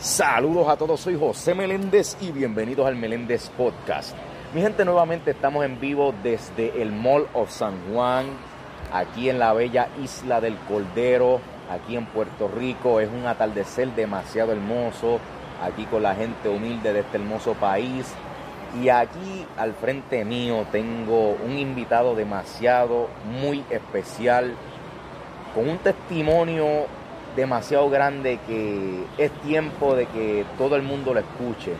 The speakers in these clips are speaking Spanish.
Saludos a todos, soy José Meléndez y bienvenidos al Meléndez Podcast. Mi gente, nuevamente estamos en vivo desde el Mall of San Juan, aquí en la bella isla del Cordero, aquí en Puerto Rico. Es un atardecer demasiado hermoso, aquí con la gente humilde de este hermoso país. Y aquí al frente mío tengo un invitado demasiado, muy especial, con un testimonio demasiado grande que es tiempo de que todo el mundo lo escuche.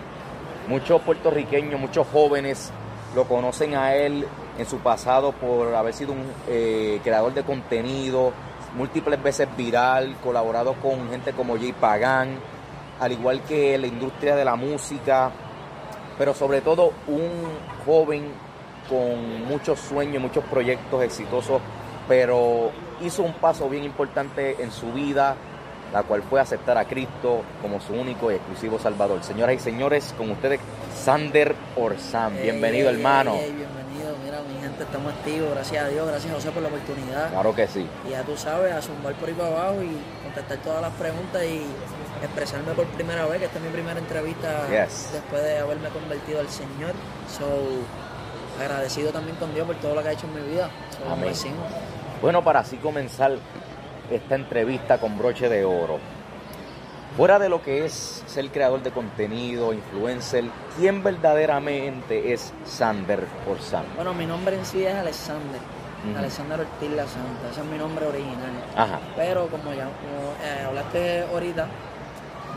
Muchos puertorriqueños, muchos jóvenes lo conocen a él en su pasado por haber sido un eh, creador de contenido, múltiples veces viral, colaborado con gente como Jay Pagan, al igual que la industria de la música, pero sobre todo un joven con muchos sueños, muchos proyectos exitosos, pero hizo un paso bien importante en su vida, la cual fue aceptar a Cristo como su único y exclusivo Salvador. Señoras y señores, con ustedes, Sander Orsán. Bienvenido, hermano. bienvenido, mira, mi gente, estamos activos, gracias a Dios, gracias José por la oportunidad. Claro que sí. Y ya tú sabes, a zumbar por ahí para abajo y contestar todas las preguntas y expresarme por primera vez, que esta es mi primera entrevista después de haberme convertido al Señor. So, agradecido también con Dios por todo lo que ha hecho en mi vida. Amén. Bueno, para así comenzar esta entrevista con broche de oro, fuera de lo que es ser creador de contenido, influencer, ¿quién verdaderamente es Sander Orsán? Bueno, mi nombre en sí es Alexander. Alexander Ortiz La Santa, ese es mi nombre original. Ajá. Pero como ya eh, hablaste ahorita,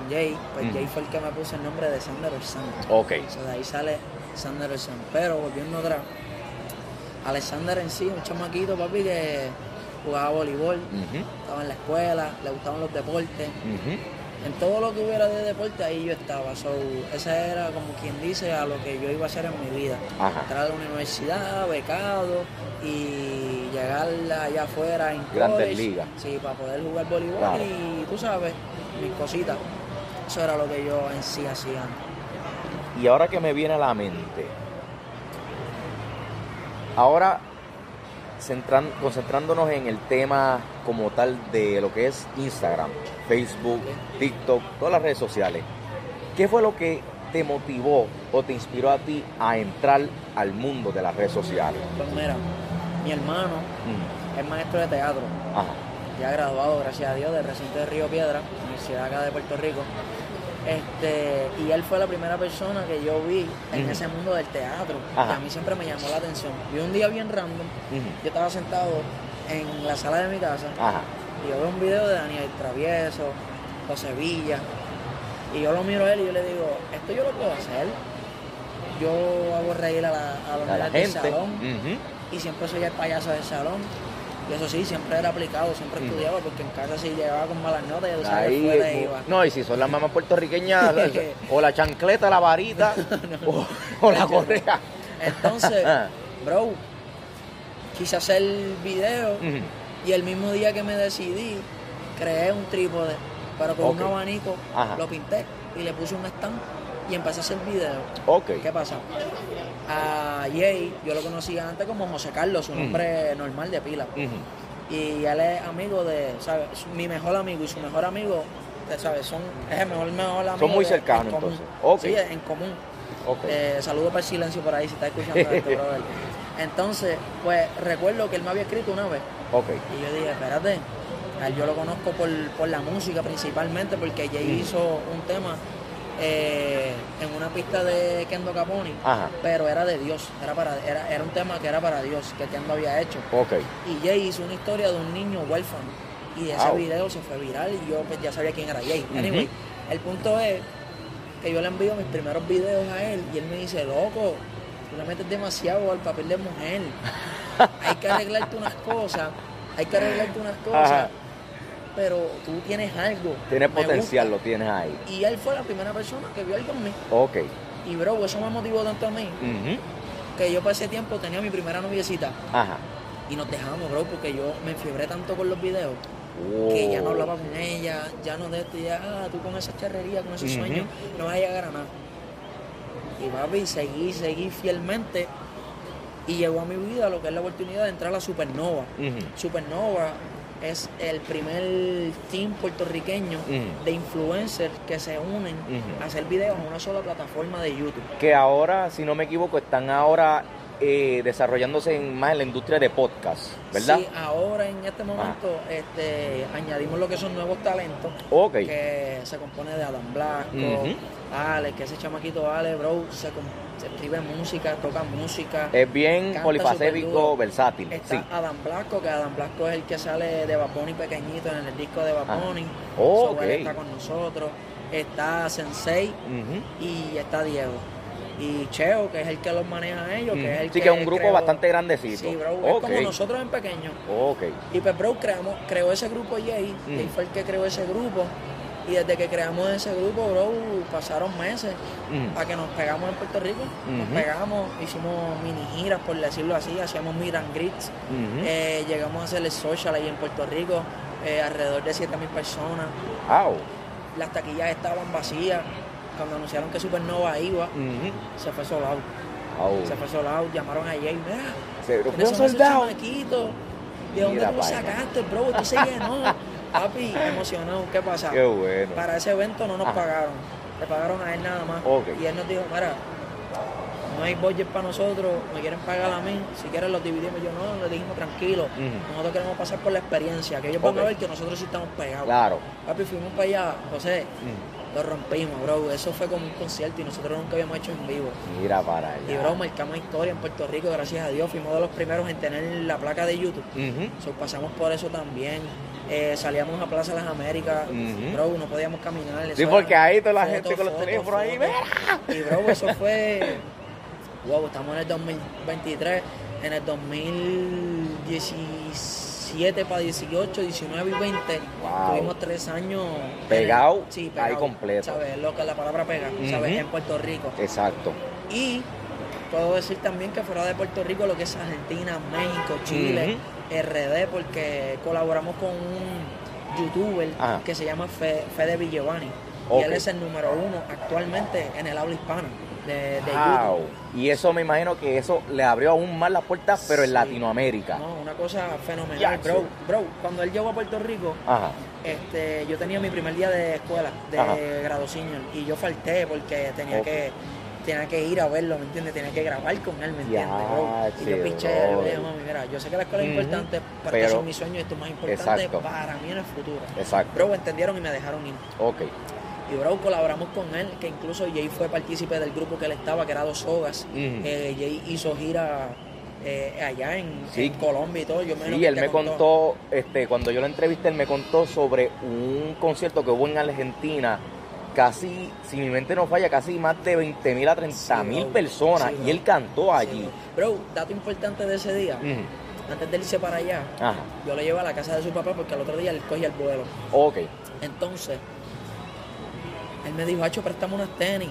Jay, pues Jay fue el que me puso el nombre de Sander Orsán. Ok. de ahí sale Sander Orsán. Pero volviendo atrás, Alexander en sí, un chamaquito, papi, que jugaba voleibol, estaba en la escuela, le gustaban los deportes. En todo lo que hubiera de deporte, ahí yo estaba. So, esa era como quien dice a lo que yo iba a hacer en mi vida. Entrar a la universidad, becado y llegar allá afuera en Grandes ligas. Sí, para poder jugar voleibol y tú sabes, mis cositas. Eso era lo que yo en sí hacía. Y ahora que me viene a la mente, Ahora, concentrándonos en el tema como tal de lo que es Instagram, Facebook, TikTok, todas las redes sociales, ¿qué fue lo que te motivó o te inspiró a ti a entrar al mundo de las redes sociales? Pues mira, mi hermano es maestro de teatro. Ya graduado, gracias a Dios, del recinto de Río Piedra, Universidad acá de Puerto Rico. Este, y él fue la primera persona que yo vi en ese mundo del teatro, que a mí siempre me llamó la atención. Y un día bien random, yo estaba sentado en la sala de mi casa y yo veo un video de Daniel Travieso, José Villa, y yo lo miro a él y yo le digo, esto yo lo puedo hacer. Yo hago reír a, la, a del salón y siempre soy el payaso del salón y eso sí, siempre era aplicado, siempre mm. estudiaba, porque en casa si llegaba con malas notas, ya sabía que iba. No, y si son las mamás puertorriqueñas, o la chancleta, la varita, o, la correa. Entonces, bro, quise hacer el video y el mismo día que me decidí, creé un trípode, pero con un abanico lo pinté y le puse un stand y empecé a hacer video. Ok. ¿Qué pasa? A Jay, yo lo conocía antes como José Carlos, su nombre normal de pila. Y él es amigo de, ¿sabes? Mi mejor amigo y su mejor amigo, ¿sabes? Son, es el mejor, mejor amigo. Son muy cercanos entonces. Sí, en común. Okay. Eh, saludo para el silencio por ahí si está escuchando esto, brother. Entonces, pues recuerdo que él me había escrito una vez. Okay. Y yo dije, espérate, yo lo conozco por, por la música principalmente, porque Jay hizo un tema eh, en una pista de Kendo Caponi, pero era de Dios, era, para, era, era un tema que era para Dios, que Kendo había hecho. Okay. Y Jay hizo una historia de un niño huérfano, y ese video se fue viral y yo pues, ya sabía quién era Jay. Anyway, el punto es que yo le envío mis primeros videos a él y él me dice, loco, tú le metes demasiado al papel de mujer, hay que arreglarte unas cosas, hay que arreglarte unas cosas pero tú tienes algo. Tienes potencial, lo tienes ahí. Y él fue la primera persona que vio algo en mí. Ok. Y bro, eso me motivó tanto a mí. Que yo para ese tiempo tenía mi primera noviecita. Ajá. Y nos dejamos, bro, porque yo me enfiebré tanto con los videos. Que ya no oh. hablaba con ella, ya no de esto, ya, ah, tú con esa charrería, con esos sueños, no vas a llegar a nada. Y papi, seguí, seguí fielmente. Y llegó a mi vida lo que es la oportunidad de entrar a la Supernova. Supernova es el primer team puertorriqueño de influencers que se unen a hacer videos en una sola plataforma de YouTube. Que ahora, si no me equivoco, están ahora eh, desarrollándose más en la industria de podcast, ¿verdad? Sí, ahora en este momento este, añadimos lo que son nuevos talentos. Que se compone de Adam Blasco, Ale, que ese chamaquito Ale, bro, se, escribe música, toca música. Es bien polifacético, versátil. Está Adam Blasco, que Adam Blasco es el que sale de Vaponi pequeñito en el disco de Vaponi. Oh, está con nosotros. Está Sensei y está Diego y Cheo, que es el que los maneja a ellos, que es el sí, que, es un grupo bastante grandecito. Sí, bro, es como nosotros en pequeño. Okay. Y pues, bro, creamos, creó ese grupo Jay, Jay fue el que creó ese grupo. Y desde que creamos ese grupo, bro, pasaron meses a que nos pegamos en Puerto Rico. Nos pegamos, hicimos mini giras, por decirlo así, hacíamos meet and greets. Eh, llegamos a hacer el social ahí en Puerto Rico, eh, alrededor de 7 mil personas. Wow. Las taquillas estaban vacías cuando anunciaron que Supernova iba, se fue soldado. Se fue soldado, llamaron a Jay, mira, se fue soldado. ¿De dónde tú sacaste, bro? Tú se llenó. Papi, emocionado, ¿qué pasa? Qué bueno. Para ese evento no nos pagaron, le pagaron a él nada más. Y él nos dijo, mira, no hay budget para nosotros, me quieren pagar a mí, si quieren los dividimos. Yo no, le dijimos tranquilo, nosotros queremos pasar por la experiencia, que ellos van a ver que nosotros sí estamos pegados. Claro. Papi, fuimos para allá, José, lo rompimos, bro. Eso fue como un concierto y nosotros nunca habíamos hecho en vivo. Mira para allá. Y, bro, marcamos historia en Puerto Rico, gracias a Dios. Fuimos de los primeros en tener la placa de YouTube. pasamos por eso también. Eh, salíamos a Plaza Las Américas, bro, no podíamos caminar. Sí, porque ahí toda la gente con los teléfonos ahí, Y, bro, eso fue... wow, estamos en el 2023. En el 2016 7 para 18, 19 y 20. Tuvimos tres años. Pegado, sí, ahí completo. ¿Sabes? Lo que la palabra pega, ¿sabes? En Puerto Rico. Exacto. Y puedo decir también que fuera de Puerto Rico, lo que es Argentina, México, Chile, RD, porque colaboramos con un youtuber que se llama Fede Villevani. Y él es el número uno actualmente en el habla hispana de, de Y eso me imagino que eso le abrió aún más las puertas, pero en Latinoamérica. No, una cosa fenomenal. Bro, cuando él llegó a Puerto Rico, este yo tenía mi primer día de escuela, de grado senior, y yo falté porque tenía que tenía que ir a verlo, ¿me entiendes? Tenía que grabar con él, ¿me entiendes, Y yo piché, le dije, mami, mira, yo sé que la escuela es importante, para pero, son mis sueños, esto es más importante para mí en el futuro. Exacto. Bro, entendieron y me dejaron ir. Ok. Y bro, colaboramos con él, que incluso Jay fue partícipe del grupo que él estaba, que era Dos Sogas. Eh, Jay hizo gira eh, allá en, Colombia y todo. Yo me sí, él me contó, este, cuando yo lo entrevisté, él me contó sobre un concierto que hubo en Argentina. Casi, si mi mente no falla, casi más de 20 mil a 30 mil personas. y él cantó allí. bro. dato importante de ese día. Antes de irse para allá, yo lo llevé a la casa de su papá porque al otro día él cogía el vuelo. Ok. Entonces, él me dijo, Hacho, préstame unas tenis.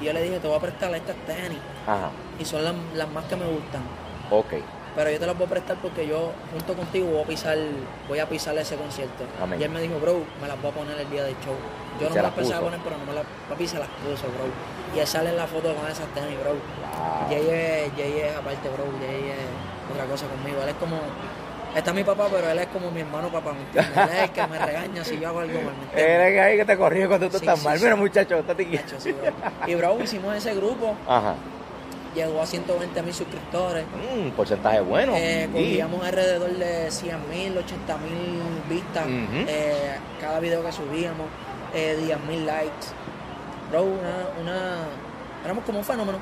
Y yo le dije, te voy a prestar estas tenis. Ajá. Y son las, más que me gustan. Ok. Pero yo te las voy a prestar porque yo, junto contigo, voy a pisar, voy a pisar ese concierto. Y él me dijo, bro, me las voy a poner el día del show. Yo no me las pensaba poner, pero no me las, papi se las puso, bro. Y él sale en la foto con esas tenis, bro. Wow. Jay es, Jay es aparte, bro. Jay es otra cosa conmigo. Él es como Está mi papá, pero él es como mi hermano papá, ¿me entiendes? Él es el que me regaña si yo hago algo mal, ¿me Él es ahí que te corrige cuando tú estás mal. Mira, muchacho, está aquí. Y bro, hicimos ese grupo. Ajá. Llegó a 120 mil suscriptores. Un mm, porcentaje bueno. Eh, cogíamos alrededor de 100 mil, 80 mil vistas eh, cada video que subíamos, eh, 10 mil likes. Bro, una, una, éramos como un fenómeno.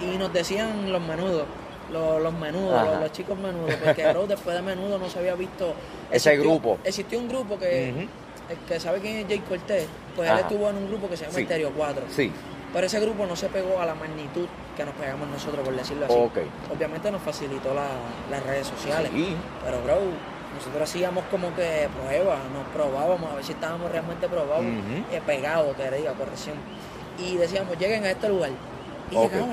Y nos decían los menudos los, los menudos, los, chicos menudos, porque bro, después de menudo no se había visto ese grupo. Existió un grupo que, el que sabe quién es Jay Cortés, pues él estuvo en un grupo que se llama sí. 4. Sí. Pero ese grupo no se pegó a la magnitud que nos pegamos nosotros, por decirlo así. Obviamente nos facilitó las redes sociales. Pero, bro, nosotros hacíamos como que pruebas, nos probábamos a ver si estábamos realmente probados, eh, pegados, que diga, corrección. Y decíamos, lleguen a este lugar. Y llegaban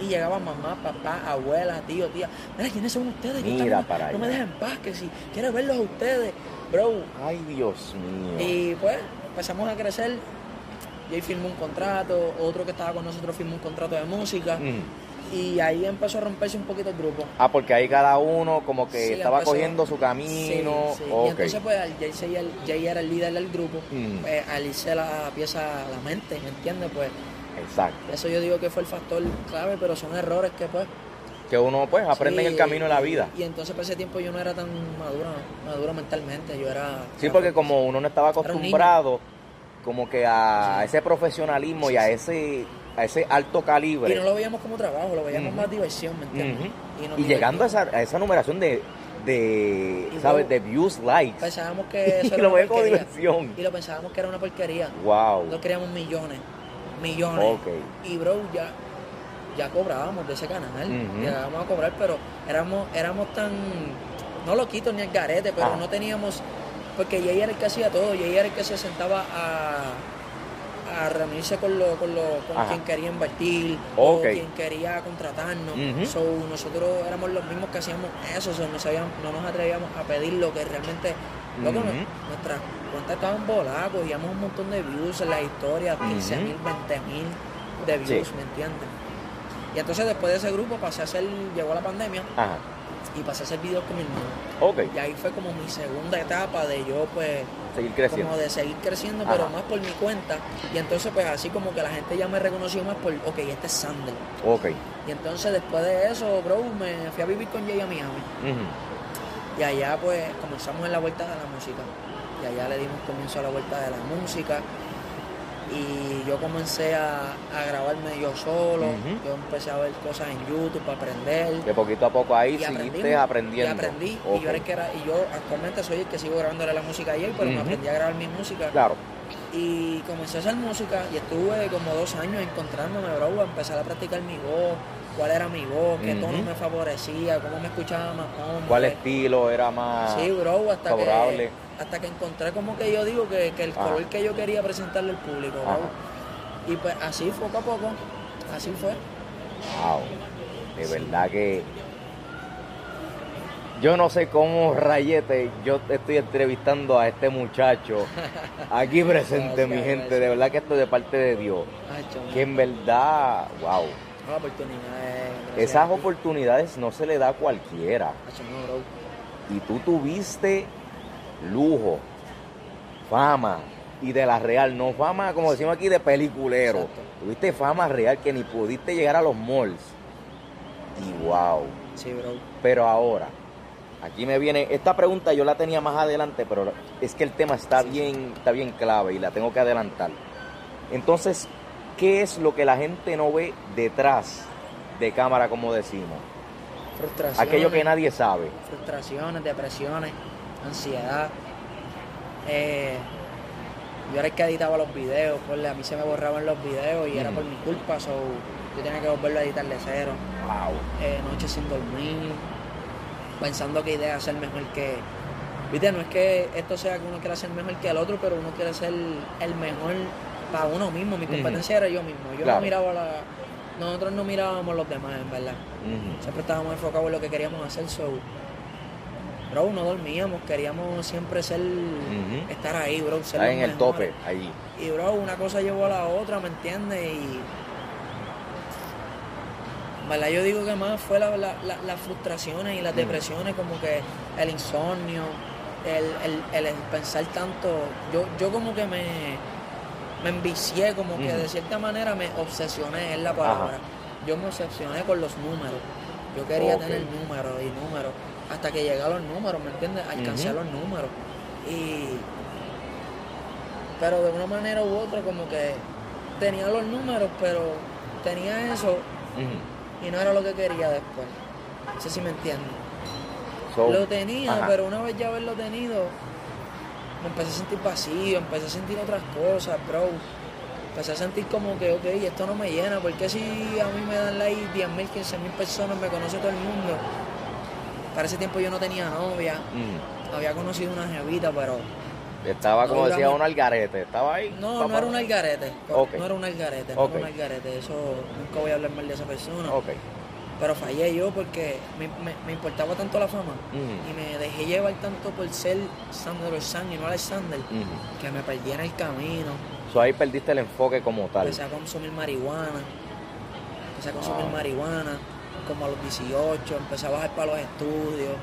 y llegaba mamá, papá, abuela, tío, tía. Mira, ¿quiénes son ustedes? Mira para No me dejen en paz, que si quiero verlos a ustedes, bro. Ay, Dios mío. Y pues empezamos a crecer. Jay firmó un contrato, otro que estaba con nosotros firmó un contrato de música. Y ahí empezó a romperse un poquito el grupo. Ah, porque ahí cada uno como que estaba cogiendo su camino. Sí, Y entonces pues Jay, Jay, era el líder del grupo, mm. pues, al irse la pieza a la mente, ¿me entiendes? Pues Exacto. Eso yo digo que fue el factor clave, pero son errores que pues que uno pues aprende en el camino de la vida. Y, entonces por ese tiempo yo no era tan maduro, maduro mentalmente, yo era... Sí, porque como uno no estaba acostumbrado como que a ese profesionalismo y a ese a ese alto calibre. Y no lo veíamos como trabajo, lo veíamos más diversión, ¿me entiendes? Y, llegando a esa, a esa numeración de, de ¿sabes? de views, likes. Pensábamos que eso era una diversión. Y lo pensábamos que era una porquería. Wow. Nosotros queríamos millones, millones. Y bro, ya ya cobrábamos de ese canal, llegábamos a cobrar, pero éramos, éramos tan, no loquitos ni el garete, pero ah. no teníamos, porque Jay era el que hacía todo, Jay era el que se sentaba a, a reunirse con, lo, con, lo, con quien quería invertir, o quien quería contratarnos. nosotros éramos los mismos que hacíamos eso, no, sabíamos, no nos atrevíamos a pedir lo que realmente, loco, nuestras cuentas estaban voladas, cogíamos un montón de views en las historias, 15 mil, 20 mil de views, ¿me entiendes? Y entonces después de ese grupo pasé a hacer, llegó la pandemia y pasé a hacer videos con mi hermano. Y ahí fue como mi segunda etapa de yo pues seguir creciendo. Como de seguir creciendo, pero más por mi cuenta. Y entonces pues así como que la gente ya me reconoció más por, ok, este es Sander. Ok. Y entonces después de eso, bro, me fui a vivir con Jay a Miami. Y allá pues comenzamos en la vuelta de la música. Y allá le dimos comienzo a la vuelta de la música y yo comencé a, grabarme yo solo, yo empecé a ver cosas en YouTube para aprender. De poquito a poco ahí seguiste aprendiendo. Y aprendí, y, yo que era, y yo actualmente soy el que sigo grabándole la música a él, pero me aprendí a grabar mi música. Claro. Y comencé a hacer música y estuve como dos años encontrándome, bro, a empezar a practicar mi voz, cuál era mi voz, qué tono me favorecía, cómo me escuchaba más hombre. ¿Cuál estilo era más sí, bro, hasta favorable? hasta que encontré como que yo digo que, el color que yo quería presentarle al público. Y pues así poco a poco, así fue. Wow, de verdad que yo no sé cómo rayete, yo estoy entrevistando a este muchacho aquí presente, mi gente, de verdad que esto es de parte de Dios. que en verdad, wow. Esas oportunidades no se le da a cualquiera. Y tú tuviste lujo, fama y de la real, no fama como decimos aquí de peliculero. Tuviste fama real que ni pudiste llegar a los malls. Y wow. Sí, bro. Pero ahora, aquí me viene, esta pregunta yo la tenía más adelante, pero es que el tema está bien, está bien clave y la tengo que adelantar. Entonces, ¿qué es lo que la gente no ve detrás de cámara, como decimos? Frustraciones. Aquello que nadie sabe. Frustraciones, depresiones ansiedad. Eh, yo era el que editaba los videos, pues, a mí se me borraban los videos y era por mi culpa, so, yo tenía que volverlo a editar de cero. Wow. Eh, noches sin dormir, pensando que idea ser mejor que. Viste, no es que esto sea que uno quiera ser mejor que el otro, pero uno quiere ser el mejor para uno mismo. Mi competencia era yo mismo. Yo no miraba la. Nosotros no mirábamos los demás, en verdad. Siempre estábamos enfocados en lo que queríamos hacer, so bro, no dormíamos, queríamos siempre ser, estar ahí, bro, ser en el tope, ahí. Y, bro, una cosa llevó a la otra, ¿me entiendes? Y, ¿verdad? Yo digo que más fue la, las frustraciones y las depresiones, como que el insomnio, el, pensar tanto. Yo, yo como que me, me envicié, como que de cierta manera me obsesioné, es la palabra. Yo me obsesioné con los números. Yo quería tener números y números hasta que llegué a los números, ¿me entiendes? Alcancé a los números. Y. Pero de una manera u otra, como que tenía los números, pero tenía eso y no era lo que quería después. No sé si me entiendes. lo tenía, pero una vez ya haberlo tenido, me empecé a sentir vacío, empecé a sentir otras cosas, bro. Empecé a sentir como que, ok, esto no me llena, porque si a mí me dan like 10 mil, 15 mil personas, me conoce todo el mundo, para ese tiempo yo no tenía novia. Mm. Había conocido una jevita, pero. Estaba, como decía, un algarete. ¿Estaba ahí? No, no era un algarete. No era un algarete, no era un algarete. Eso nunca voy a hablar mal de esa persona. Pero fallé yo porque me, importaba tanto la fama y me dejé llevar tanto por ser Sandro San y no Alexander mm. que me perdí en el camino. So ahí perdiste el enfoque como tal. Empecé a consumir marihuana empecé a consumir marihuana como a los 18, empecé a bajar para los estudios.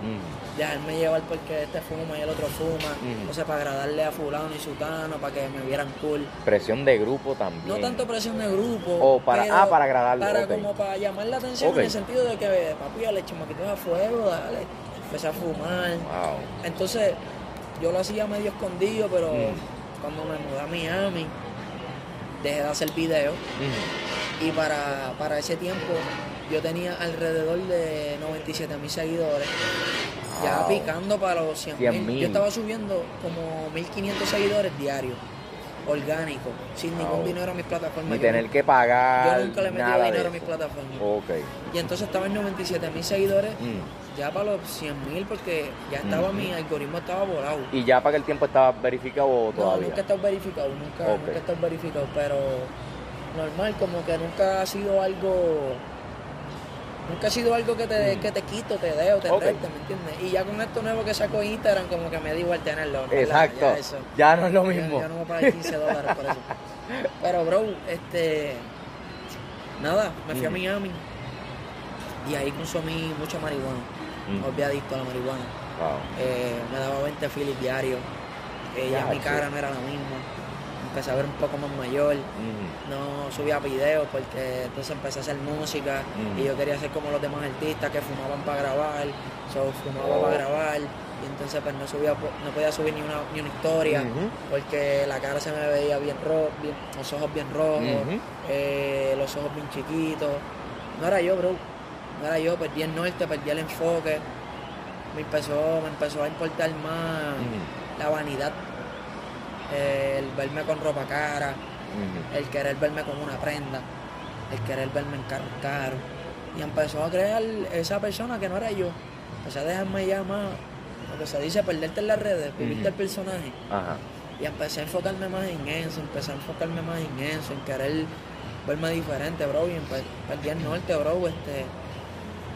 Dejarme llevar porque este fuma y el otro fuma, mm. o sea, para agradarle a fulano y sutano, para que me vieran cool. Presión de grupo también. No tanto presión de grupo. O para, ah, para agradarle. Para como para llamar la atención en el sentido de que, papi, le chamaquitos a fuego, dale. Empecé a fumar. Entonces, yo lo hacía medio escondido, pero mm. cuando me mudé a Miami, dejé de hacer videos. Y para, para ese tiempo yo tenía alrededor de 97 mil seguidores. Ya picando para los 100 mil. Yo estaba subiendo como 1500 seguidores diarios. Orgánico, sin ningún dinero a mis plataformas. Ni tener que pagar. Yo nunca le metí dinero a mis plataformas. Okay. Y entonces estaba en 97 mil seguidores. Mm. Ya para los 100 mil, porque ya estaba mi algoritmo estaba volado. ¿Y ya para que el tiempo estaba verificado todavía? No, nunca he estado verificado, nunca, nunca he estado verificado, pero normal, como que nunca ha sido algo Nunca ha sido algo que te, mm. que te quito, te deo, te okay. ¿me entiendes? Y ya con esto nuevo que sacó Instagram, como que me da igual tenerlo. Exacto. Ya, no es lo mismo. Yo, no me pagué 15 dólares por eso. Pero, bro, este. Nada, me fui a mm. Miami. Y ahí consumí mucha marihuana. Mm. Volví adicto a la marihuana. Wow. Eh, me daba 20 filis diarios. Eh, ya mi cara no era la misma empecé a ver un poco más mayor, no subía videos porque entonces empecé a hacer música y yo quería ser como los demás artistas que fumaban para grabar, so fumaba para oh. grabar y entonces pues no subía no podía subir ni una, ni una historia porque la cara se me veía bien rojo, los ojos bien rojos, eh, los ojos bien chiquitos. No era yo, bro. No era yo, perdí el norte, perdí el enfoque. Me empezó, me empezó a importar más la vanidad el verme con ropa cara, el querer verme con una prenda, el querer verme en carro caro. Y empezó a crear esa persona que no era yo. Empecé a dejarme ya más, lo que se dice, perderte en las redes, vivirte el personaje. Y empecé a enfocarme más en eso, empecé a enfocarme más en eso, en querer verme diferente, bro. Y perdí el norte, bro. Este,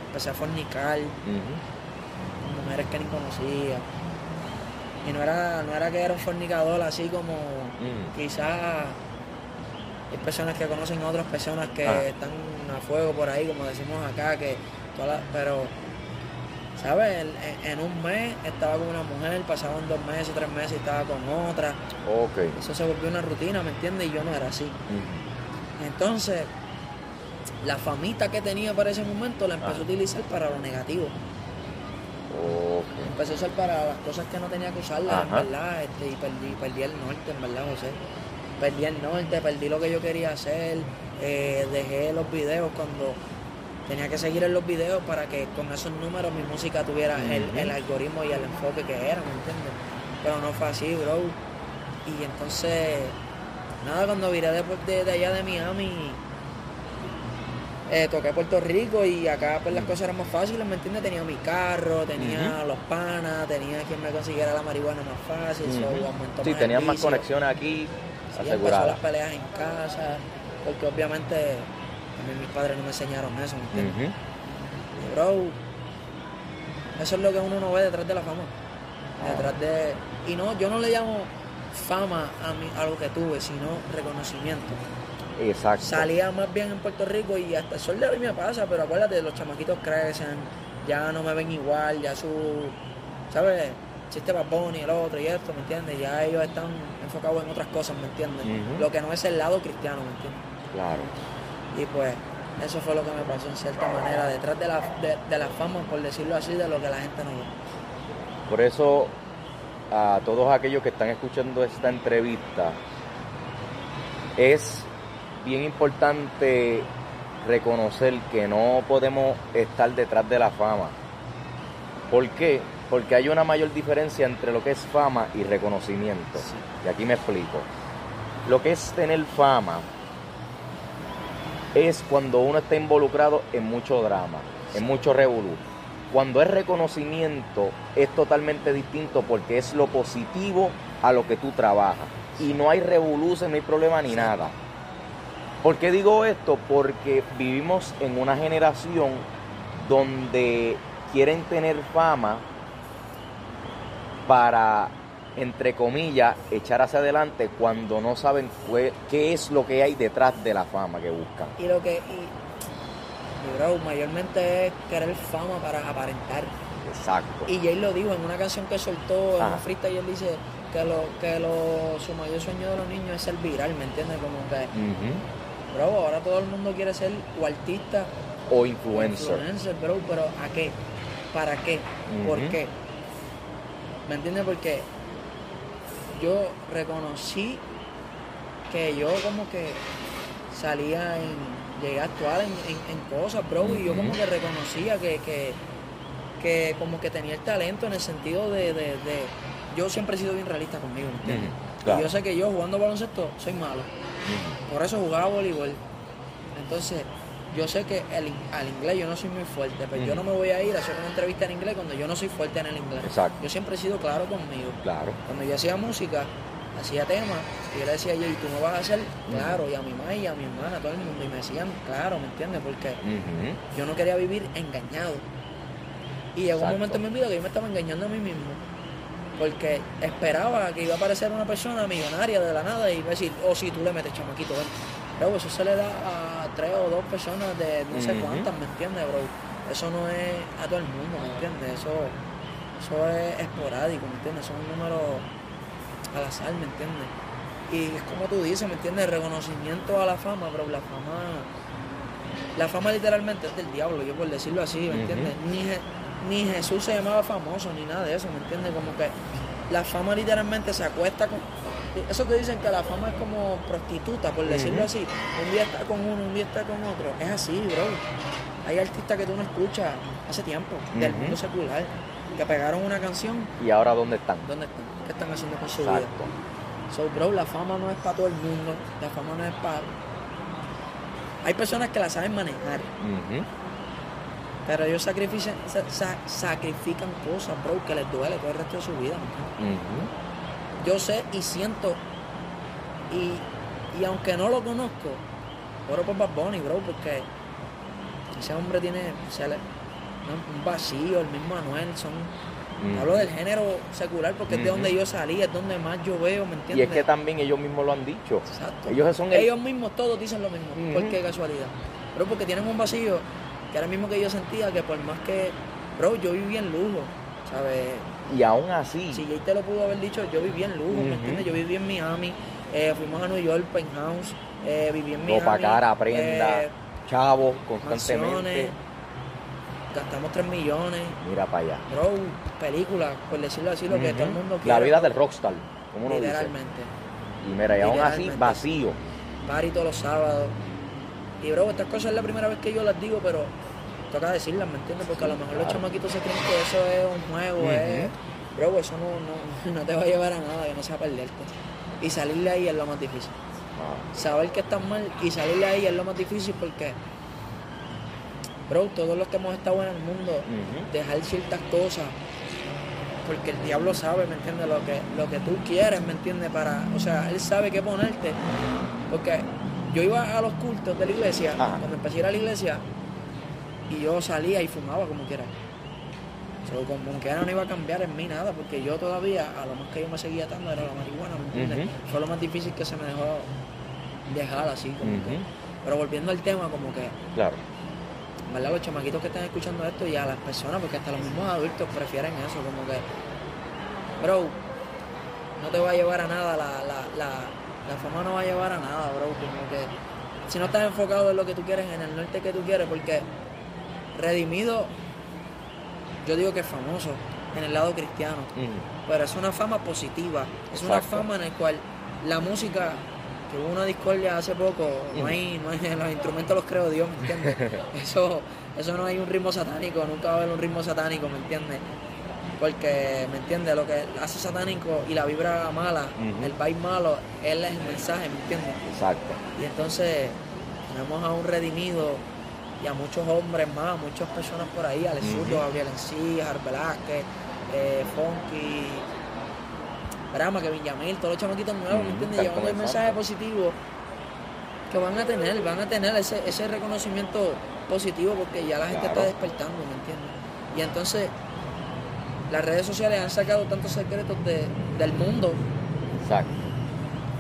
empecé a fornicar con mujeres que ni conocía y no era, no era que era un fornicador así como mm. quizás hay personas que conocen a otras personas que ah. están a fuego por ahí, como decimos acá, que pero ¿sabes? En, un mes estaba con una mujer, pasaban dos meses, tres meses y estaba con otra. Okay. Eso se volvió una rutina, ¿me entiendes? Y yo no era así. Entonces, la famita que tenía para ese momento la empezó a utilizar para lo negativo. Empecé a usar para las cosas que no tenía que usarlas, en verdad, este, y perdí, perdí el norte, en verdad, José. Perdí el norte, perdí lo que yo quería hacer, eh, dejé los videos cuando tenía que seguir en los videos para que con esos números mi música tuviera el, algoritmo y el enfoque que era, ¿me entiendes? Pero no fue así, bro. Y entonces, nada, cuando viré después de, de allá de Miami, eh, toqué Puerto Rico y acá pues las cosas eran más fáciles, ¿me entiendes? Tenía mi carro, tenía los panas, tenía quien me consiguiera la marihuana más fácil, uh Sí, tenías más conexiones aquí sí, aseguradas. las peleas en casa, porque obviamente a mis padres no me enseñaron eso, ¿me entiendes? bro, eso es lo que uno no ve detrás de la fama. Ah. Detrás de... Y no, yo no le llamo fama a, mí, a lo que tuve, sino reconocimiento. Exacto. Salía más bien en Puerto Rico y hasta el sol de hoy me pasa, pero acuérdate, los chamaquitos crecen, ya no me ven igual, ya su, ¿sabes? Chiste Baboni, el otro y esto, ¿me entiendes? Ya ellos están enfocados en otras cosas, ¿me entiendes? Lo que no es el lado cristiano, ¿me entiendes? Claro. Y pues, eso fue lo que me pasó en cierta manera, detrás de la, de la fama, por decirlo así, de lo que la gente no ve. Por eso, a todos aquellos que están escuchando esta entrevista, es bien importante reconocer que no podemos estar detrás de la fama. ¿Por qué? Porque hay una mayor diferencia entre lo que es fama y reconocimiento. Y aquí me explico. Lo que es tener fama es cuando uno está involucrado en mucho drama, en mucho revolú. Cuando es reconocimiento es totalmente distinto porque es lo positivo a lo que tú trabajas. Y no hay revolución, no hay problema ni nada. ¿Por qué digo esto? Porque vivimos en una generación donde quieren tener fama para, entre comillas, echar hacia adelante cuando no saben qué es lo que hay detrás de la fama que buscan. Y lo que Y bro, mayormente es querer fama para aparentar. Exacto. Y Jay lo dijo en una canción que soltó en una y él dice que lo que lo, su mayor sueño de los niños es ser viral, ¿me entiendes? Como que, bro, ahora todo el mundo quiere ser o artista o influencer. influencer, bro, pero ¿a qué? ¿Para qué? ¿Por qué? ¿Me entiendes? Porque yo reconocí que yo como que salía en, llegué a actuar en, cosas, bro, y yo como que reconocía que, que, que, como que tenía el talento en el sentido de, de, yo siempre he sido bien realista conmigo, ¿entiendes? Y yo sé que yo jugando baloncesto soy malo. Por eso jugaba voleibol. Entonces, yo sé que el, al inglés yo no soy muy fuerte, pero yo no me voy a ir a hacer una entrevista en inglés cuando yo no soy fuerte en el inglés. Exacto. Yo siempre he sido claro conmigo. Claro. Cuando yo hacía música, hacía temas, y yo le decía, y tú no vas a hacer, claro, y a mi mamá y a mi hermana, a todo el mundo, y me decían, claro, ¿me entiendes? Porque yo no quería vivir engañado. Y llegó un momento en mi vida que yo me estaba engañando a mí mismo. Porque esperaba que iba a aparecer una persona millonaria de la nada y iba a decir, oh, si tú le metes chamaquito, ven. Pero eso se le da a tres o dos personas de no sé cuántas, ¿me entiendes, bro? Eso no es a todo el mundo, ¿me entiendes? Eso, eso es esporádico, ¿me entiendes? Son números al azar, ¿me entiendes? Y es como tú dices, ¿me entiendes? Reconocimiento a la fama, bro. La fama, la fama literalmente es del diablo, yo por decirlo así, ¿me entiendes? Ni, ni Jesús se llamaba famoso, ni nada de eso, ¿me entiendes? Como que la fama literalmente se acuesta con eso que dicen que la fama es como prostituta, por decirlo así. Un día está con uno, un día está con otro. Es así, bro. Hay artistas que tú no escuchas hace tiempo, del mundo secular, que pegaron una canción. ¿Y ahora dónde están? ¿Dónde están? ¿Qué están haciendo con su vida? So, bro, la fama no es para todo el mundo. La fama no es para. Hay personas que la saben manejar. Pero ellos sacrifican, sacrifican cosas, bro, que les duele todo el resto de su vida yo sé y siento, y, aunque no lo conozco, oro por Bad Bunny, bro, porque ese hombre tiene un vacío, el mismo Anuel, son... Hablo del género secular porque es de donde yo salí, es donde más yo veo, ¿me entiendes? Y es que también ellos mismos lo han dicho. Exacto. Ellos, son ellos mismos todos dicen lo mismo. ¿Por qué casualidad? Pero porque tienen un vacío que era mismo que yo sentía que por más que, bro, yo viví en lujo, ¿sabes? Y aún así. Si Jay te lo pudo haber dicho, yo viví en lujo, ¿me entiendes? Yo viví en Miami, eh, fuimos a New York, Penthouse, eh, viví en Miami. Ropa cara, prenda, eh, chavos, constantemente. gastamos 3 millones. Mira para allá. Bro, película, por decirlo así, lo que todo el mundo quiere. La vida del rockstar, como uno Literalmente. Y mira, y aún así, vacío. Party todos los sábados. Y bro, estas cosas es la primera vez que yo las digo, pero toca decirlas, ¿me entiendes? Porque a lo mejor los chamaquitos se creen que eso es un juego, es... Bro, eso no, no, te va a llevar a nada, que no sea perderte. Y salir de ahí es lo más difícil. Ah. Saber que estás mal y salir de ahí es lo más difícil porque, bro, todos los que hemos estado en el mundo, dejar ciertas cosas, porque el diablo sabe, ¿me entiendes? Lo que, lo que tú quieres, ¿me entiendes? Para, o sea, él sabe qué ponerte. Porque yo iba a los cultos de la iglesia, cuando empecé a ir a la iglesia, y yo salía y fumaba como quiera. So, como que no iba a cambiar en mí nada, porque yo todavía, a lo más que yo me seguía atando era la marihuana, ¿me entiendes? Fue lo más difícil que se me dejó dejar así, como que. Pero volviendo al tema, como que. Claro. ¿Verdad? Los chamaquitos que están escuchando esto y a las personas, porque hasta los mismos adultos prefieren eso, como que. Bro, no te va a llevar a nada, la, la, la, la fama no va a llevar a nada, bro. Como que. Si no estás enfocado en lo que tú quieres, en el norte que tú quieres, porque Redimido, yo digo que es famoso en el lado cristiano, pero es una fama positiva, es una fama en la cual la música, que hubo una discordia hace poco, no hay, no hay, los instrumentos los creo Dios, ¿me entiendes? eso, eso no hay un ritmo satánico, nunca va a haber un ritmo satánico, ¿me entiendes? Porque, ¿me entiendes? Lo que hace satánico y la vibra mala, el vibe malo, él es el mensaje, ¿me entiendes? Exacto. Y entonces tenemos a un redimido y a muchos hombres más, muchas personas por ahí, Alex uh Gabriel Encía, Velázquez, eh, Funky, Brahma, Kevin Yamil, todos los chamaquitos nuevos, ¿me entiendes? Llevando el mensaje positivo que van a tener, van a tener ese, ese reconocimiento positivo porque ya la gente está despertando, ¿me entiendes? Y entonces las redes sociales han sacado tantos secretos de, del mundo. Exacto.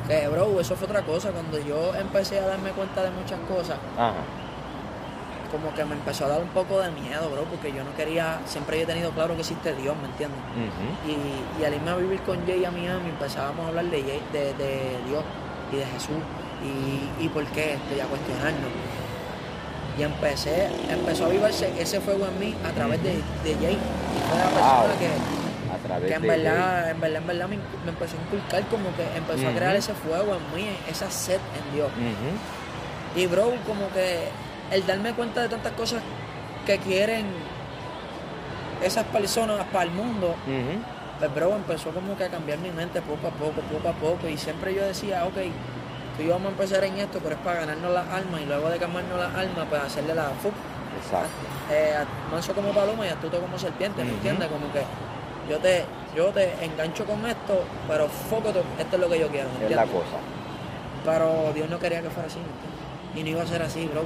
Que, bro, eso fue otra cosa. Cuando yo empecé a darme cuenta de muchas cosas, Ajá como que me empezó a dar un poco de miedo, bro, porque yo no quería, siempre he tenido claro que existe Dios, ¿me entiendes? y, al irme a vivir con Jay a Miami empezábamos a hablar de, de, Dios y de Jesús y, y por qué, estoy a cuestionarnos. Y empecé, empezó a vivirse ese fuego en mí a través de, de Jay. Fue la persona que, que en, verdad, en verdad, en verdad, me, empezó a inculcar como que empezó a crear ese fuego en mí, esa sed en Dios. Y bro, como que el darme cuenta de tantas cosas que quieren esas personas para el mundo, pues bro, empezó como que a cambiar mi mente poco a poco, poco a poco. Y siempre yo decía, ok, tú y yo vamos a empezar en esto, pero es para ganarnos las almas y luego de ganarnos las almas, pues hacerle la fuck. Exacto. Eh, manso como paloma y astuto como serpiente, ¿me entiendes? Como que yo te, yo te engancho con esto, pero foco, esto es lo que yo quiero, ¿me Es la cosa. Pero Dios no quería que fuera así, Y no iba a ser así, bro.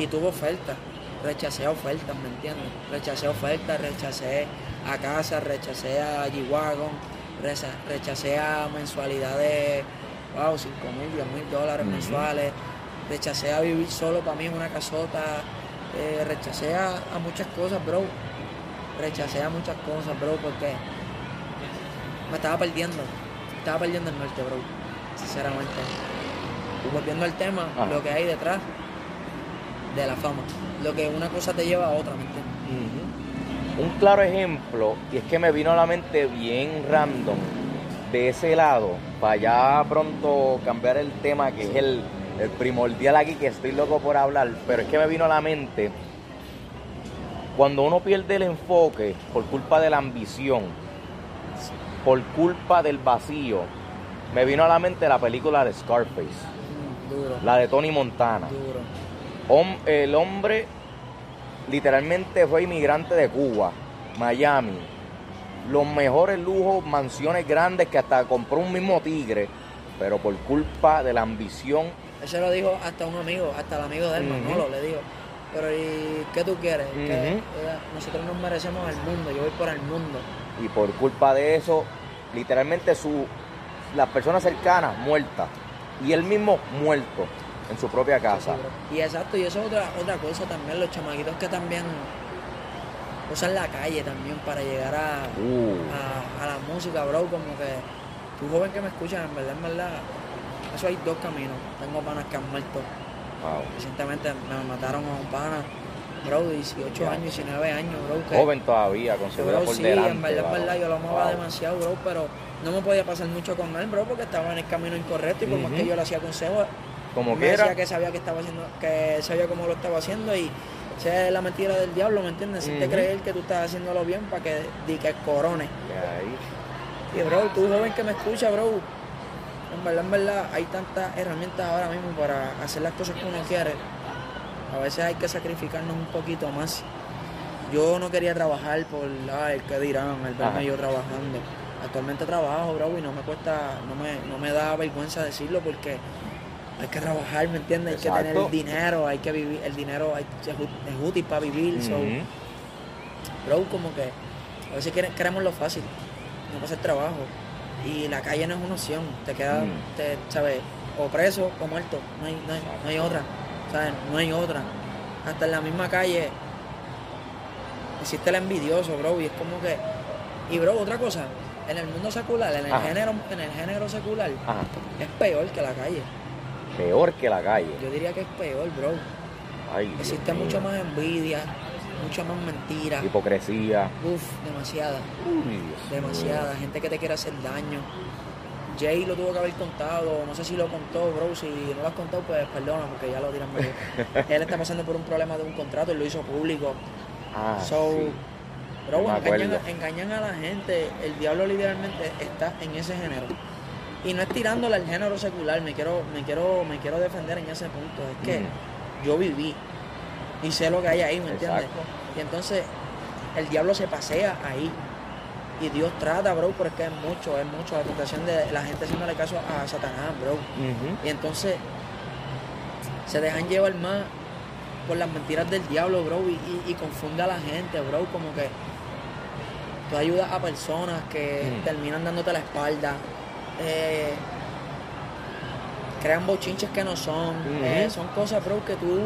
Y tuvo ofertas, rechacé ofertas, ¿me entiendes? Rechacé ofertas, rechacé a casa, rechacé a G-Wagon, rechacé a mensualidades wow, 5 mil, 10 mil dólares mensuales. Rechacé a vivir solo para mí en una casota. Eh, rechacé a, muchas cosas, bro. Rechacé a muchas cosas, bro, porque me estaba perdiendo. Estaba perdiendo el norte, bro. Sinceramente. Y volviendo al tema, lo que hay detrás de la fama. Lo que una cosa te lleva a otra, ¿me entiendes? Un claro ejemplo, y es que me vino a la mente bien random de ese lado, para ya pronto cambiar el tema que es el, primordial aquí, que estoy loco por hablar, pero es que me vino a la mente, cuando uno pierde el enfoque por culpa de la ambición, por culpa del vacío, me vino a la mente la película de Scarface, la de Tony Montana. El hombre literalmente fue inmigrante de Cuba, Miami, los mejores lujos, mansiones grandes que hasta compró un mismo tigre, pero por culpa de la ambición. Eso lo dijo hasta un amigo, hasta el amigo de él, Manolo, le dijo. Pero ¿y qué tú quieres? que nosotros nos merecemos el mundo, yo voy por el mundo. Y por culpa de eso, literalmente su, las personas cercanas muertas y él mismo muerto en su propia casa. y exacto, y eso es otra, otra cosa también, los chamaquitos que también usan la calle también para llegar uh. a, a, la música, bro. Como que tú joven que me escuchas, en verdad, en verdad, eso hay dos caminos. Tengo panas que han muerto. Recientemente me mataron a un pana, bro, 18 años, 19 años, bro. joven todavía, con su por sí, en verdad, en verdad, yo lo amaba demasiado, bro, pero no me podía pasar mucho con él, bro, porque estaba en el camino incorrecto y por más que yo le hacía consejos, como me decía que sabía que estaba haciendo, que sabía cómo lo estaba haciendo y esa es la mentira del diablo, ¿me entiendes? Si te creer que tú estás haciéndolo bien para que di que corone. Y bro, tú joven que me escucha, bro, en verdad, en verdad, hay tantas herramientas ahora mismo para hacer las cosas que uno quiere. A veces hay que sacrificarnos un poquito más. Yo no quería trabajar por ay, el que dirán, el verme yo trabajando. Actualmente trabajo, bro, y no me cuesta, no me, no me da vergüenza decirlo porque hay que trabajar, ¿me entiendes? Hay que tener el dinero, hay que vivir, el dinero es, útil para vivir. bro, como que a veces queremos lo fácil, no pasa el trabajo. Y la calle no es una opción, te quedas, te, ¿sabes? O preso o muerto, no hay, no hay, no hay otra, ¿sabes? No hay otra. Hasta en la misma calle existe el envidioso, bro, y es como que... Y bro, otra cosa, en el mundo secular, en el, género, en el género secular, es peor que la calle peor que la calle. Yo diría que es peor, bro. Existe mucho más envidia, mucha más mentira. Hipocresía. Uf, demasiada. demasiada. Gente que te quiere hacer daño. Jay lo tuvo que haber contado, no sé si lo contó, bro. Si no lo has contado, pues perdona, porque ya lo dirán Él está pasando por un problema de un contrato y lo hizo público. Ah, so, Bro, engañan, engañan a la gente. El diablo literalmente está en ese género. Y no es tirándole al género secular, me quiero, me quiero, me quiero defender en ese punto. Es que yo viví y sé lo que hay ahí, ¿me entiendes? Y entonces el diablo se pasea ahí. Y Dios trata, bro, porque es mucho, es mucho. La tentación de la gente haciéndole caso a Satanás, bro. Y entonces se dejan llevar más por las mentiras del diablo, bro, y, confunde a la gente, bro, como que tú ayudas a personas que terminan dándote la espalda, eh, crean bochinches que no son. Eh, son cosas, bro, que tú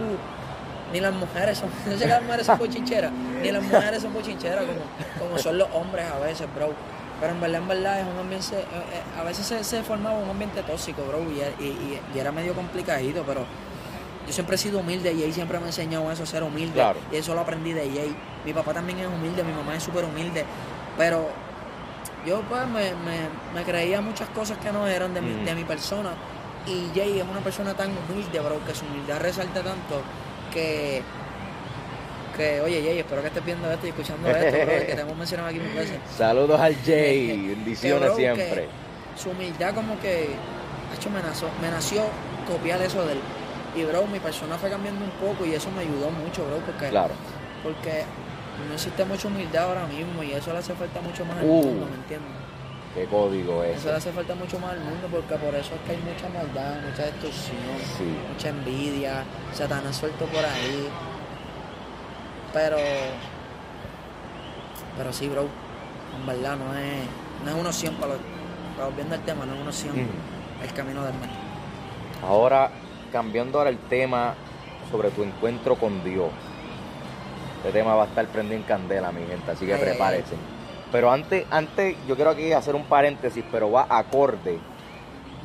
ni las mujeres son, no sé que las mujeres son bochincheras, ni las mujeres son bochincheras como, como son los hombres a veces, bro. Pero en verdad, en verdad, es un ambiente, eh, eh, a veces se, se, formaba un ambiente tóxico, bro, y, y, era medio complicadito, pero yo siempre he sido humilde y Jay siempre me ha enseñado eso, ser humilde. Y eso lo aprendí de Jay. Mi papá también es humilde, mi mamá es súper humilde, pero yo pues me, me, me, creía muchas cosas que no eran de mi, de mi persona. Y Jay es una persona tan humilde, bro, que su humildad resalta tanto que, que oye Jay, espero que estés viendo esto y escuchando esto, que te hemos mencionado aquí muchas veces. Saludos al Jay, bendiciones siempre. Su humildad como que, hecho, me nació, me nació copiar eso de él. Y bro, mi persona fue cambiando un poco y eso me ayudó mucho, bro, porque, claro. porque no existe mucha humildad ahora mismo y eso le hace falta mucho más al uh, mundo, ¿me entiendes? ¿Qué código es? Eso le hace falta mucho más al mundo porque por eso es que hay mucha maldad, mucha destrucción, mucha envidia, Satanás suelto por ahí. Pero, pero sí, bro, en verdad no es, no es uno siempre, para, volviendo al tema, no es uno siempre el camino del mal. Ahora, cambiando ahora el tema sobre tu encuentro con Dios este tema va a estar prendido en candela, mi gente, así que prepárense. Pero antes, antes, yo quiero aquí hacer un paréntesis, pero va acorde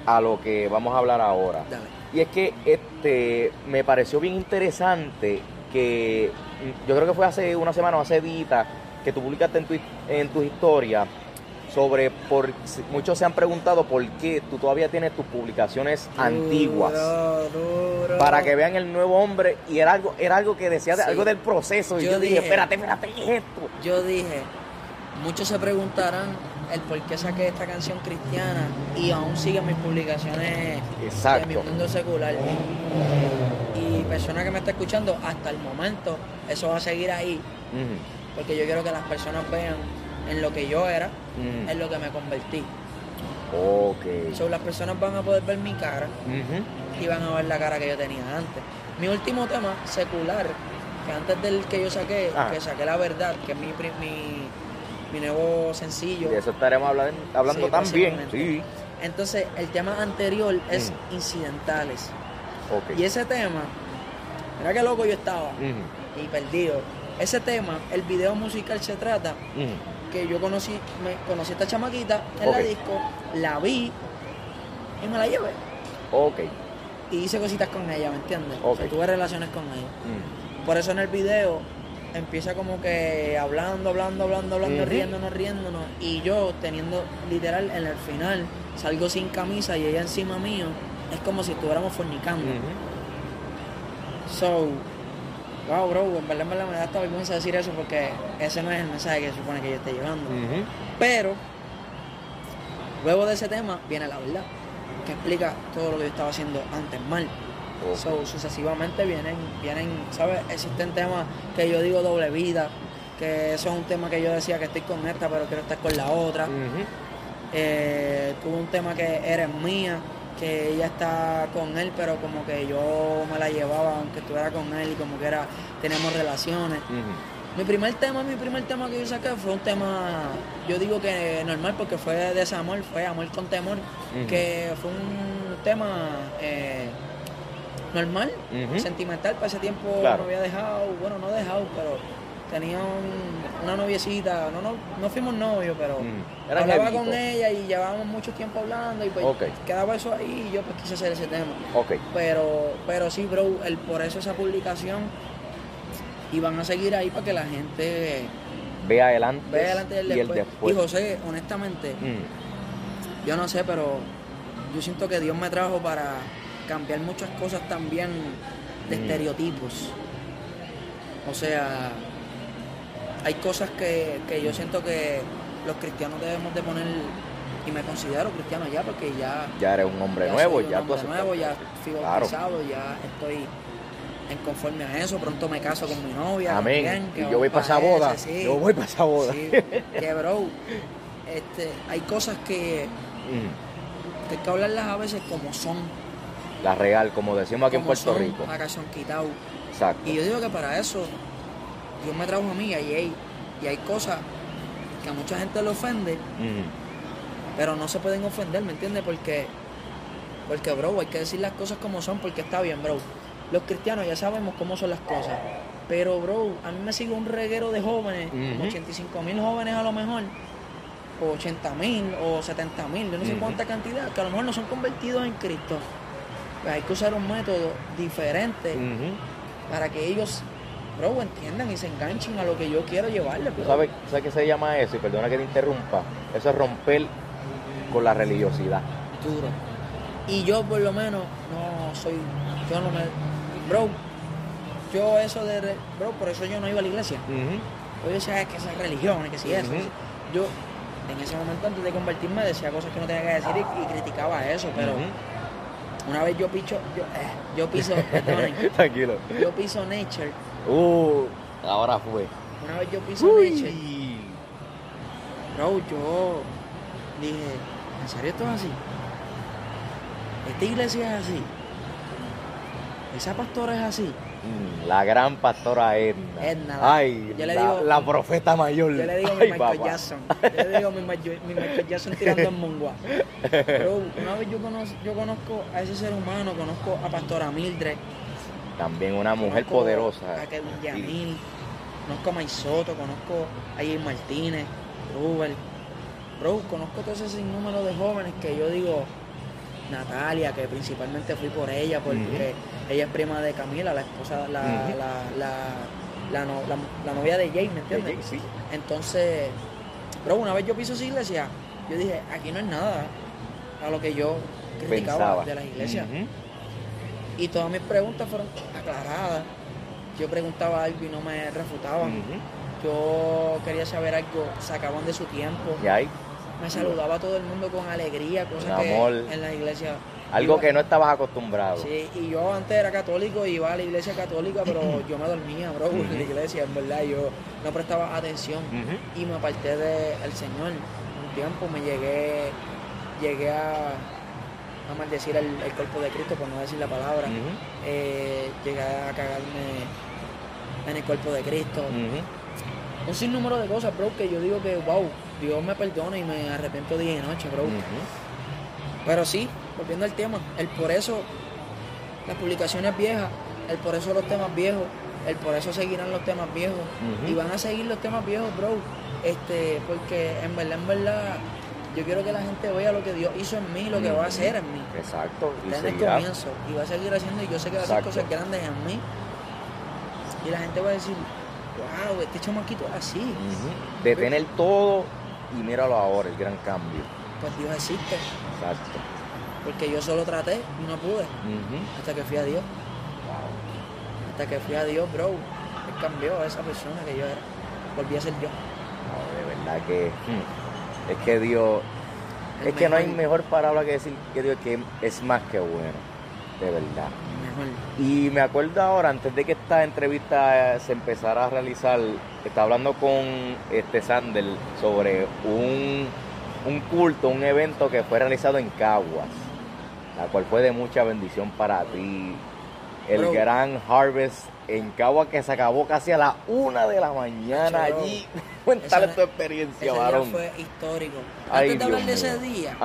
a lo que vamos a hablar ahora. Y es que este me pareció bien interesante que yo creo que fue hace una semana o hace días que tú publicaste en tu, en tu historia sobre por muchos se han preguntado por qué tú todavía tienes tus publicaciones antiguas. para que vean el nuevo hombre y era algo era algo que decía algo del proceso y yo, dije, espérate espérate ¿qué es esto yo dije muchos se preguntarán el por qué saqué esta canción cristiana y aún siguen mis publicaciones Exacto. de mi mundo secular. Y persona que me está escuchando hasta el momento eso va a seguir ahí. Porque yo quiero que las personas vean en lo que yo era, mm. en lo que me convertí. Ok. So, las personas van a poder ver mi cara y van a ver la cara que yo tenía antes. Mi último tema, secular, que antes del que yo saqué, ah. que saqué la verdad, que es mi, mi, mi nuevo sencillo. De eso estaremos hablando, hablando también. Sí. Entonces, el tema anterior es mm. incidentales. Y ese tema, mira qué loco yo estaba y perdido. Ese tema, el video musical se trata que yo conocí, me conocí a esta chamaquita en la disco, la vi y me la llevé. Ok. Y hice cositas con ella, ¿me entiendes? tuve relaciones con ella. Mm. Por eso en el video empieza como que hablando, hablando, hablando, hablando, riéndonos, riéndonos. Y yo teniendo literal en el final, salgo sin camisa y ella encima mío. Es como si estuviéramos fornicando. So, wow, bro, en verdad, en verdad me da hasta vergüenza decir eso porque ese no es el mensaje que se supone que yo esté llevando. Pero, luego de ese tema viene la verdad, que explica todo lo que yo estaba haciendo antes mal. So, sucesivamente vienen, vienen, ¿sabes? Existen temas que yo digo doble vida, que eso es un tema que yo decía que estoy con esta, pero quiero estar con la otra. Eh, tuve un tema que eres mía, que ella está con él, pero como que yo me la llevaba aunque estuviera con él y como que era, tenemos relaciones. Mi primer tema, mi primer tema que yo saqué fue un tema, yo digo que normal porque fue de ese amor, fue amor con temor, que fue un tema eh, normal, sentimental, para ese tiempo no había dejado, bueno, no dejado, pero tenía una noviecita, no, no, no fuimos novios, pero mm. hablaba con ella y llevábamos mucho tiempo hablando y pues quedaba eso ahí y yo pues quise hacer ese tema. Pero, pero sí, bro, el, por eso esa publicación y van a seguir ahí para que la gente vea adelante, y, el después. Y José, honestamente, mm. yo no sé, pero yo siento que Dios me trajo para cambiar muchas cosas también de mm. estereotipos. O sea, hay cosas que, yo siento que los cristianos debemos de poner y me considero cristiano ya porque ya ya eres un hombre nuevo ya tú nuevo ya fui bautizado ya estoy en conforme a eso pronto me caso con mi novia amén. y yo voy para esa boda. yo voy para esa boda. Que bro. Este hay cosas que, mm. que hay que hablarlas a veces como son. La real como decimos aquí en Puerto Rico. son quitado exacto. Y yo digo que para eso Dios me trajo a mí y hay, y hay cosas que a mucha gente le ofende, pero no se pueden ofender, ¿me entiendes? Porque, porque, bro, hay que decir las cosas como son porque está bien, bro. los cristianos ya sabemos cómo son las cosas. Pero, bro, a mí me sigue un reguero de jóvenes, 85 mil jóvenes a lo mejor, o 80 mil, o 70 mil, yo no sé cuánta cantidad, que a lo mejor no son convertidos en Cristo. Pues hay que usar un método diferente para que ellos, bro, entiendan y se enganchen a lo que yo quiero llevarles. ¿Sabes, ¿Sabes qué se llama eso? Y perdona que te interrumpa. Eso es romper con la religiosidad. Duro. Y yo por lo menos no soy, yo no me, bro, yo eso de, bro, por eso yo no iba a la iglesia. Yo decía que esas religiones, que si eso. Yo en ese momento antes de convertirme decía cosas que no tenía que decir y, criticaba eso, pero una vez yo picho, yo, eh, yo piso, Tranquilo. Yo piso Nature. Uh, ahora fue. Una vez yo piso Nature. Bro, yo dije, ¿en serio esto es así? Esta iglesia es así. Esa pastora es así. Mm, la gran pastora Edna. Edna. Ay, yo le digo, la, profeta mayor. Yo le digo mi Michael Jackson. Yo le digo mi, mi Michael Jackson tirando en Mongua. Pero una vez yo conozco, yo conozco a ese ser humano, conozco a Pastora Mildred. También una mujer poderosa. A Kevin Yamil. Conozco a Maisoto, conozco a Jay Martínez, Rubel. Bro, conozco todo ese sinnúmero de jóvenes que yo digo, Natalia, que principalmente fui por ella, porque ella es prima de Camila, la esposa, la, la, la, novia de Jay, ¿me entiendes? sí. Entonces, pero una vez yo piso esa iglesia, yo dije, aquí no es nada a lo que yo criticaba de las iglesias. Y todas mis preguntas fueron aclaradas. Yo preguntaba algo y no me refutaban. Yo quería saber algo, sacaban de su tiempo. ¿Y ahí? me saludaba a todo el mundo con alegría, cosa que en la iglesia. Algo que no estabas acostumbrado. Sí, y yo antes era católico, iba a la iglesia católica, pero yo me dormía, bro, en la iglesia, en verdad, yo no prestaba atención y me aparté del Señor. Un tiempo me llegué, llegué a, a maldecir el, cuerpo de Cristo, por no decir la palabra. Eh, llegué a cagarme en el cuerpo de Cristo. Un sinnúmero de cosas, bro, que yo digo que, wow, Dios me perdone y me arrepiento día y noche, bro. Pero sí, volviendo al tema, el por eso las publicaciones viejas, el por eso los temas viejos, el por eso seguirán los temas viejos. Y van a seguir los temas viejos, bro. Este, porque en verdad, en verdad, yo quiero que la gente vea lo que Dios hizo en mí, lo que va a hacer en mí. Exacto. Y Desde el comienzo. Y va a seguir haciendo, y yo sé que va a hacer cosas grandes en mí. Y la gente va a decir, wow, este chamaquito es así. De tener todo y míralo ahora, el gran cambio. Pues Dios existe. Exacto. Porque yo solo traté y no pude. Hasta que fui a Dios. Hasta que fui a Dios, bro. Él cambió a esa persona que yo era. Volví a ser yo. No, de verdad que. Hmm, es que Dios. es que no hay mejor palabra que decir que Dios que es más que bueno. De verdad. Y me acuerdo ahora, antes de que esta entrevista se empezara a realizar, estaba hablando con este Sander sobre un, culto, un evento que fue realizado en Caguas, la cual fue de mucha bendición para ti. El gran Harvest en Caguas que se acabó casi a la una de la mañana allí. Cuéntale tu experiencia, varón. fue histórico. Antes de hablar de ese día,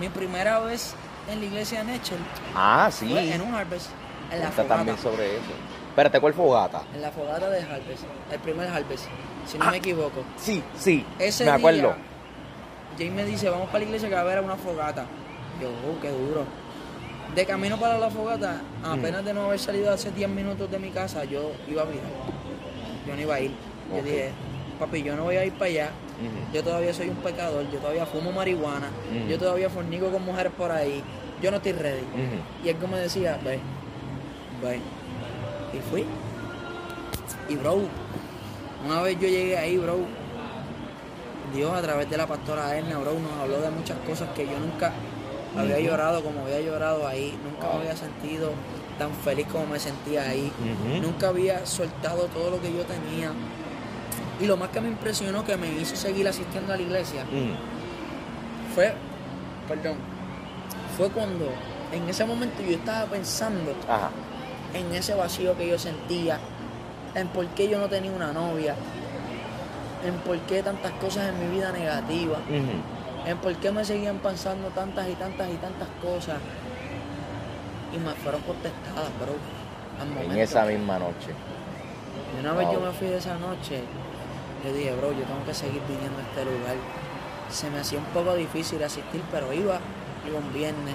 mi primera vez en la iglesia de Nechel. Ah, sí. en un Harvest. En la fogata. también sobre eso. Espérate, ¿cuál fogata? En la fogata de Harvest. El primer Harvest. Si no me ah, equivoco. Sí, sí. Ese me acuerdo. Jay me dice, vamos para la iglesia que va a haber una fogata. Yo, oh, qué duro. De camino para la fogata, apenas de no haber salido hace 10 minutos de mi casa, yo iba a mirar. Yo no iba a ir. Yo dije, papi, yo no voy a ir para allá. Yo todavía soy un pecador, yo todavía fumo marihuana, yo todavía fornico con mujeres por ahí. Yo no estoy ready. Y él como decía, ve, ve. Y fui. Y bro, una vez yo llegué ahí, bro, Dios a través de la pastora Erna, bro, nos habló de muchas cosas que yo nunca había llorado como había llorado ahí, nunca me había sentido tan feliz como me sentía ahí, nunca había soltado todo lo que yo tenía, y lo más que me impresionó que me hizo seguir asistiendo a la iglesia mm. fue, perdón, fue cuando en ese momento yo estaba pensando en ese vacío que yo sentía, en por qué yo no tenía una novia, en por qué tantas cosas en mi vida negativas, en por qué me seguían pasando tantas y tantas y tantas cosas. Y me fueron contestadas, bro. en esa misma noche. Y una vez yo me fui de esa noche, yo dije, bro, yo tengo que seguir viniendo a este lugar. Se me hacía un poco difícil asistir, pero iba, iba un viernes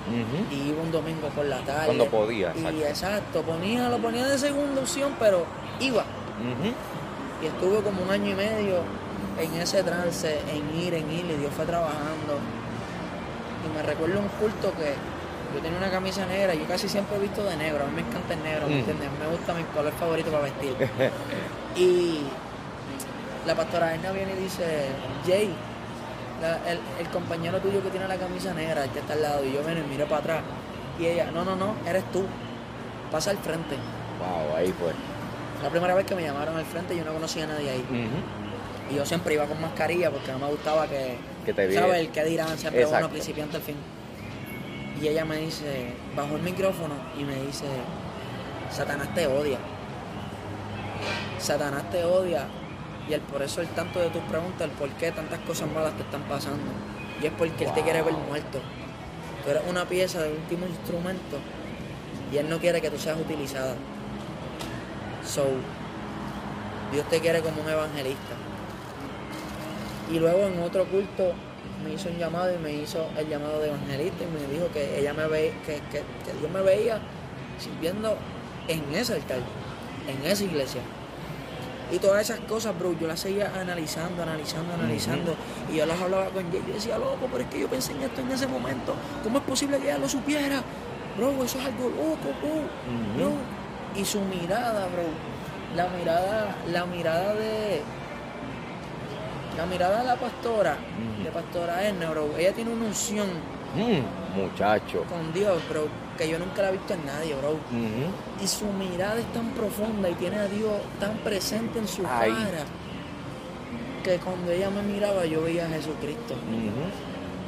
y iba un domingo por la tarde. Cuando podía, exacto. Y exacto, ponía, lo ponía de segunda opción, pero iba. Y estuve como un año y medio en ese trance, en ir, en ir, y Dios fue trabajando. Y me recuerdo un culto que yo tenía una camisa negra, yo casi siempre he visto de negro, a mí me encanta el negro, ¿me mm. entiendes? Me gusta mi color favorito para vestir. y la pastora Erna viene y dice, Jay, el, compañero tuyo que tiene la camisa negra, el que está al lado, y yo vengo y miro para atrás. Y ella, no, no, no, eres tú, pasa al frente. Wow, ahí fue. La primera vez que me llamaron al frente, yo no conocía a nadie ahí. Y yo siempre iba con mascarilla porque no me gustaba que, que te ¿sabes? El que dirán siempre uno principiante al fin. Y ella me dice, bajo el micrófono y me dice, Satanás te odia. Satanás te odia. Y el, por eso el tanto de tus preguntas, el por qué tantas cosas malas te están pasando. Y es porque Él te quiere ver muerto. Tú eres una pieza de último instrumento y Él no quiere que tú seas utilizada. So, Dios te quiere como un evangelista. Y luego en otro culto me hizo un llamado y me hizo el llamado de evangelista y me dijo que ella me ve, que, que, Dios me veía sirviendo en ese altar, en esa iglesia. Y todas esas cosas, bro, yo las seguía analizando, analizando, analizando. Y yo las hablaba con ella y yo decía, loco, pero es que yo pensé en esto en ese momento. ¿Cómo es posible que ella lo supiera? Bro, eso es algo loco, bro. Y su mirada, bro. La mirada, la mirada de, la mirada de la pastora, de pastora Erna, bro, ella tiene una unción. Mm, muchacho. Con Dios, bro, que yo nunca la he visto en nadie, bro. Y su mirada es tan profunda y tiene a Dios tan presente en su cara que cuando ella me miraba yo veía a Jesucristo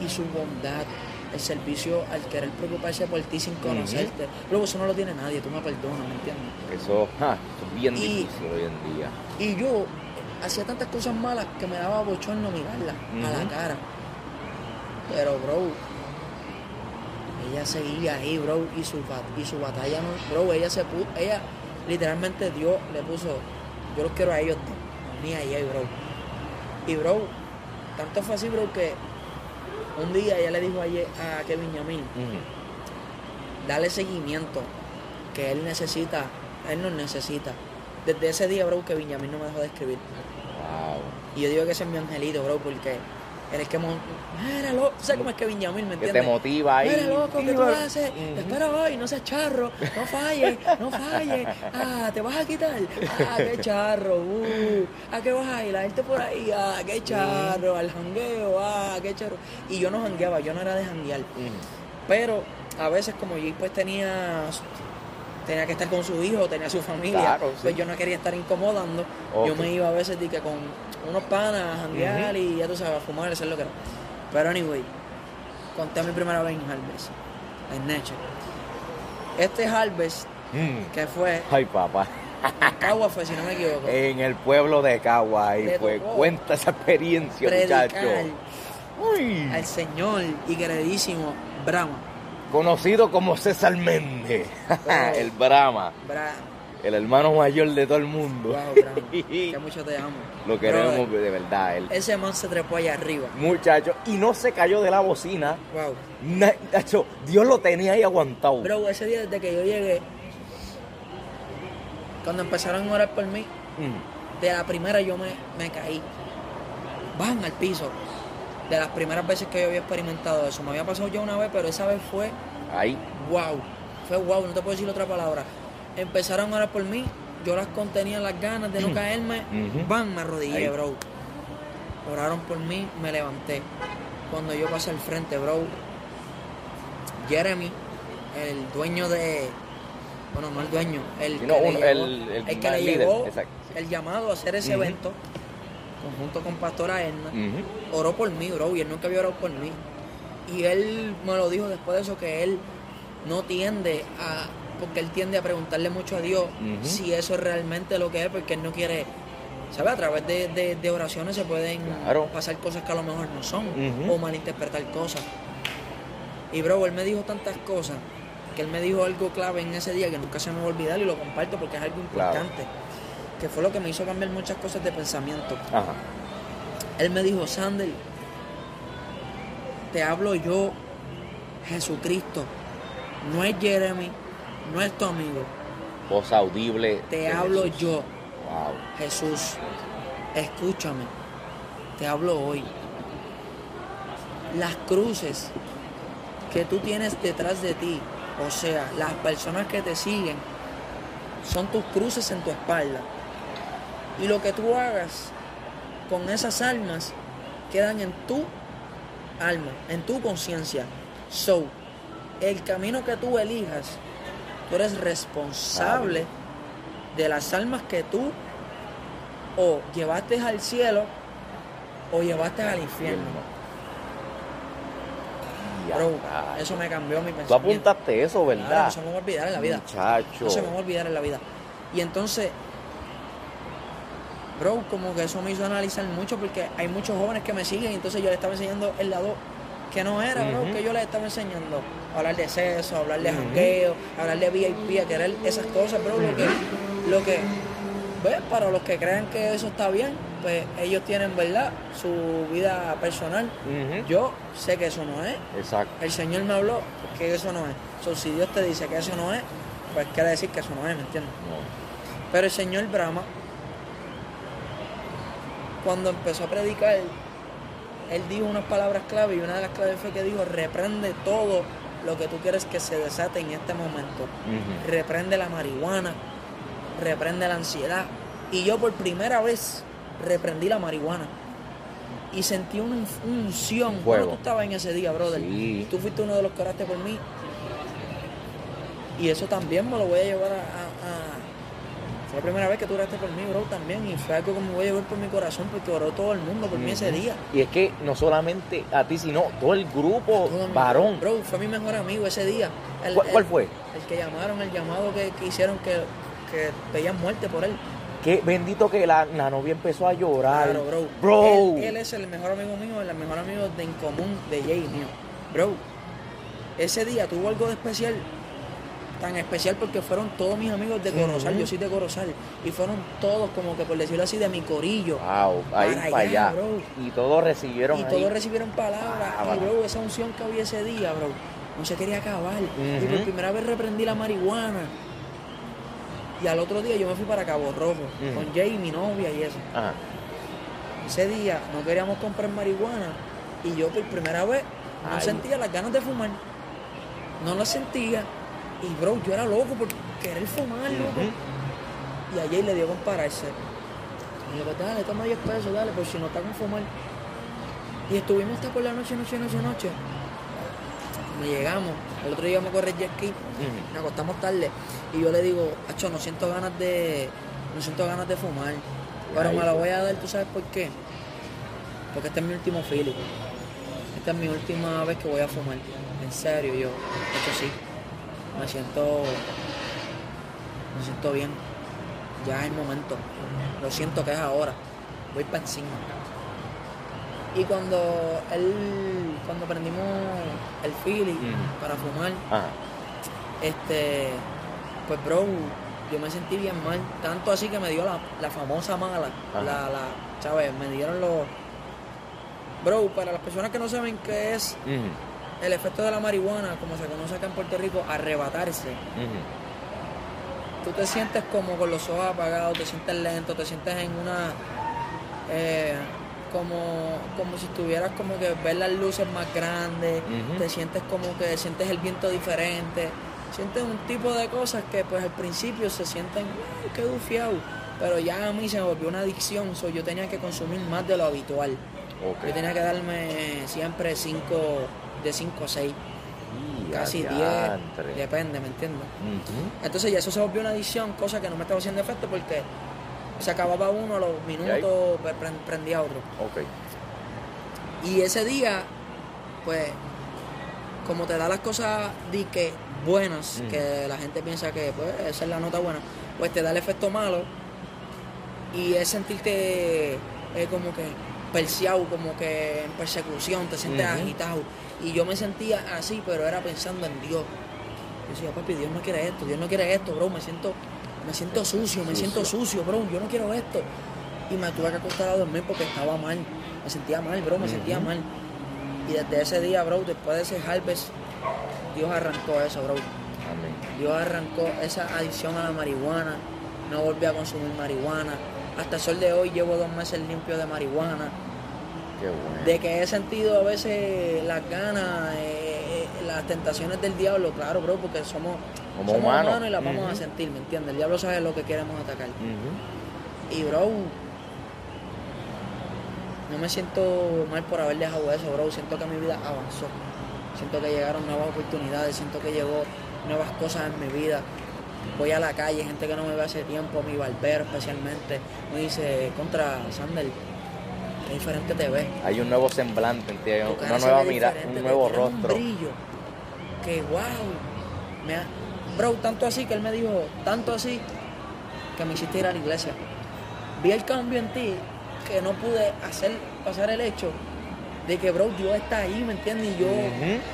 y su bondad, el servicio al querer preocuparse por ti sin conocerte. Luego eso no lo tiene nadie, tú me perdonas, ¿me entiendes? Eso, es bien difícil hoy en día. Y yo hacía tantas cosas malas que me daba bochorno mirarla a la cara. Pero, bro, ella seguía ahí, bro, y su, y su batalla, no, bro, ella se puso, ella literalmente Dios le puso, yo los quiero a ellos, ni a ella, bro. Y, bro, tanto fue así, bro, que un día ella le dijo a, a Kevin Yamil, dale seguimiento, que él necesita, él nos necesita. Desde ese día, bro, que Benjamin no me dejó de escribir. Y yo digo que ese es mi angelito, bro, porque eres que... Mira, loco, ¿sabes cómo es que Benjamin me entiende? Que te motiva ahí. Mira, loco, ¿qué tú haces? Espera hoy, no seas charro, no falles, no falles. Ah, ¿te vas a quitar? Ah, qué charro, uh. ¿A qué vas a ir? La gente por ahí, ah, qué charro, al jangueo, ah, qué charro. Y yo no jangueaba, yo no era de janguear. Pero a veces como yo pues tenía tenía que estar con su hijo, tenía su familia. Pues yo no quería estar incomodando. Yo me iba a veces que con unos panas a janguear y ya tú sabes, a fumar, hacer lo que era. Pero anyway, conté mi primera vez en Harvest, en Nature. Este Harvest, mm. que fue. Ay, papá. Cagua fue, si no me equivoco. En el pueblo de Cagua, ahí fue. Cuenta esa experiencia, muchacho. Al Señor y queridísimo Brahma conocido como César Méndez, el Brahma. El hermano mayor de todo el mundo. Wow, que mucho te amo. Lo queremos de verdad. Ese man se trepó allá arriba. Muchacho, y no se cayó de la bocina. Wow. Nacho, Dios lo tenía ahí aguantado. Bro, ese día desde que yo llegué, cuando empezaron a orar por mí, mm. de la primera yo me, me caí. Van al piso de las primeras veces que yo había experimentado eso. Me había pasado ya una vez, pero esa vez fue. Ahí. Wow. Fue wow, no te puedo decir otra palabra. Empezaron a orar por mí, yo las contenía las ganas de no caerme. Van, me arrodillé, bro. Oraron por mí, me levanté. Cuando yo pasé al frente, bro, Jeremy, el dueño de. Bueno, no el dueño, el que, le, que le llevó el llamado a hacer ese evento junto con Pastora Edna, oró por mí, bro, y él nunca había orado por mí. Y él me lo dijo después de eso, que él no tiende a, porque él tiende a preguntarle mucho a Dios si eso es realmente lo que es, porque él no quiere, ¿sabes? A través de, oraciones se pueden pasar cosas que a lo mejor no son, o malinterpretar cosas. Y bro, él me dijo tantas cosas que él me dijo algo clave en ese día que nunca se me va a olvidar y lo comparto porque es algo importante. Que fue lo que me hizo cambiar muchas cosas de pensamiento. Él me dijo, Sander, te hablo yo, Jesucristo. No es Jeremy, no es tu amigo. Voz audible. Te hablo yo. Jesús, escúchame. Te hablo hoy. Las cruces que tú tienes detrás de ti, o sea, las personas que te siguen, son tus cruces en tu espalda. Y lo que tú hagas con esas almas quedan en tu alma, en tu conciencia. So, el camino que tú elijas, tú eres responsable de las almas que tú o llevaste al cielo o llevaste al infierno. Bro, eso me cambió mi pensamiento. Tú apuntaste eso, ¿verdad? no se me va a olvidar en la vida. Muchacho. No se me va a olvidar en la vida. Y entonces, bro, como que eso me hizo analizar mucho porque hay muchos jóvenes que me siguen entonces yo les estaba enseñando el lado que no era, bro, que yo les estaba enseñando. Hablar de sexo, hablar de jangueo, hablar de VIP, a querer esas cosas, bro, lo que, lo que, ¿ves? Para los que crean que eso está bien, pues ellos tienen, ¿verdad? Su vida personal. Yo sé que eso no es. Exacto. El Señor me habló que eso no es. So, si Dios te dice que eso no es, pues quiere decir que eso no es, ¿me entiendes? Pero el Señor Brahma, cuando empezó a predicar, él dijo unas palabras clave y una de las claves fue que dijo, reprende todo lo que tú quieres que se desate en este momento. Reprende la marihuana, reprende la ansiedad. Y yo por primera vez reprendí la marihuana. Y sentí una unción. Bueno, tú estabas en ese día, brother. Tú fuiste uno de los que oraste por mí. Y eso también me lo voy a llevar a, Fue la primera vez que tú oraste por mí, bro, también. Y fue algo que me voy a llevar por mi corazón porque oró todo el mundo por mí ese día. Y es que no solamente a ti, sino todo el grupo varón. Bro, fue mi mejor amigo ese día. ¿Cuál, fue? El que llamaron, el llamado que, hicieron que, que veían muerte por él. Qué bendito que la, novia empezó a llorar. Claro, bro. Bro. Él, es el mejor amigo mío, el mejor amigo de en común de Jay mío. Bro, ese día tuvo algo de especial. Tan especial porque fueron todos mis amigos de Corozal, yo soy de Corozal, y fueron todos como que por decirlo así de mi corillo. Wow, ahí para, allá. Bro. Y todos recibieron. Y todos recibieron palabras. y bro, esa unción que había ese día, bro, no se quería acabar. Y por primera vez reprendí la marihuana y al otro día yo me fui para Cabo Rojo con Jay, mi novia y eso. Ese día no queríamos comprar marihuana y yo por primera vez no sentía las ganas de fumar. No las sentía. Y bro, yo era loco por querer fumar, loco. Y a Jay le dio con pararse. Y yo, pues dale, toma 10 pesos, dale, por si no está con fumar. Y estuvimos hasta por la noche, noche, noche, noche. Me llegamos. El otro día me correr jet ski. Nos acostamos tarde. Y yo le digo, Acho, no siento ganas de. No siento ganas de fumar. Pero me la voy a dar, ¿tú sabes por qué? Porque este es mi último feeling. Esta es mi última vez que voy a fumar. En serio, yo. Hecho, sí. Me siento. Me siento bien. Ya es el momento. Lo siento que es ahora. Voy para encima. Y cuando él, cuando prendimos el feeling para fumar, este, pues bro, yo me sentí bien mal, tanto así que me dio la, famosa mala, la, la, ¿sabes? Me dieron los... Bro, para las personas que no saben qué es el efecto de la marihuana, como se conoce acá en Puerto Rico, arrebatarse. Tú te sientes como con los ojos apagados, te sientes lento, te sientes en una... Eh, como, como si estuvieras como que ver las luces más grandes, te sientes como que sientes el viento diferente, sientes un tipo de cosas que pues al principio se sienten, qué bufiado, pero ya a mí se me volvió una adicción, so yo tenía que consumir más de lo habitual. Yo tenía que darme siempre 5, de 5 a 6, casi 10, depende, ¿me entiendes? Entonces ya eso se volvió una adicción, cosa que no me estaba haciendo efecto porque se acababa uno a los minutos, prendía otro. Y ese día, pues, como te da las cosas di que buenas, que la gente piensa que pues esa es la nota buena, pues te da el efecto malo y es sentirte eh, como que perseado, como que en persecución, te sientes agitado. Y yo me sentía así, pero era pensando en Dios. Yo decía, papi, Dios no quiere esto, Dios no quiere esto, bro, me siento, me siento sucio, me siento sucio, bro, yo no quiero esto. Y me tuve que acostar a dormir porque estaba mal, me sentía mal, bro, me sentía mal. Y desde ese día, bro, después de ese harvest, Dios arrancó eso, bro. Dios arrancó esa adicción a la marihuana, no volví a consumir marihuana. Hasta el sol de hoy llevo dos meses limpio de marihuana. Qué bueno. De que he sentido a veces las ganas, eh, eh, las tentaciones del diablo, claro, bro, porque somos, humanos. y las vamos a sentir, ¿me entiendes? El diablo sabe lo que queremos atacar. Y, bro, no me siento mal por haber dejado eso, bro. Siento que mi vida avanzó. Siento que llegaron nuevas oportunidades, siento que llegó nuevas cosas en mi vida. Voy a la calle, gente que no me ve hace tiempo, mi barbero especialmente, me dice, contra Sandel, qué diferente te ves. Hay un nuevo semblante en ti, una nueva mirada, un nuevo rostro. Un brillo, que wow. Me Bro, tanto así que él me dijo, tanto así, que me hiciste ir a la iglesia. Vi el cambio en ti que no pude hacer pasar el hecho de que, bro, Dios está ahí, ¿me entiendes? Y yo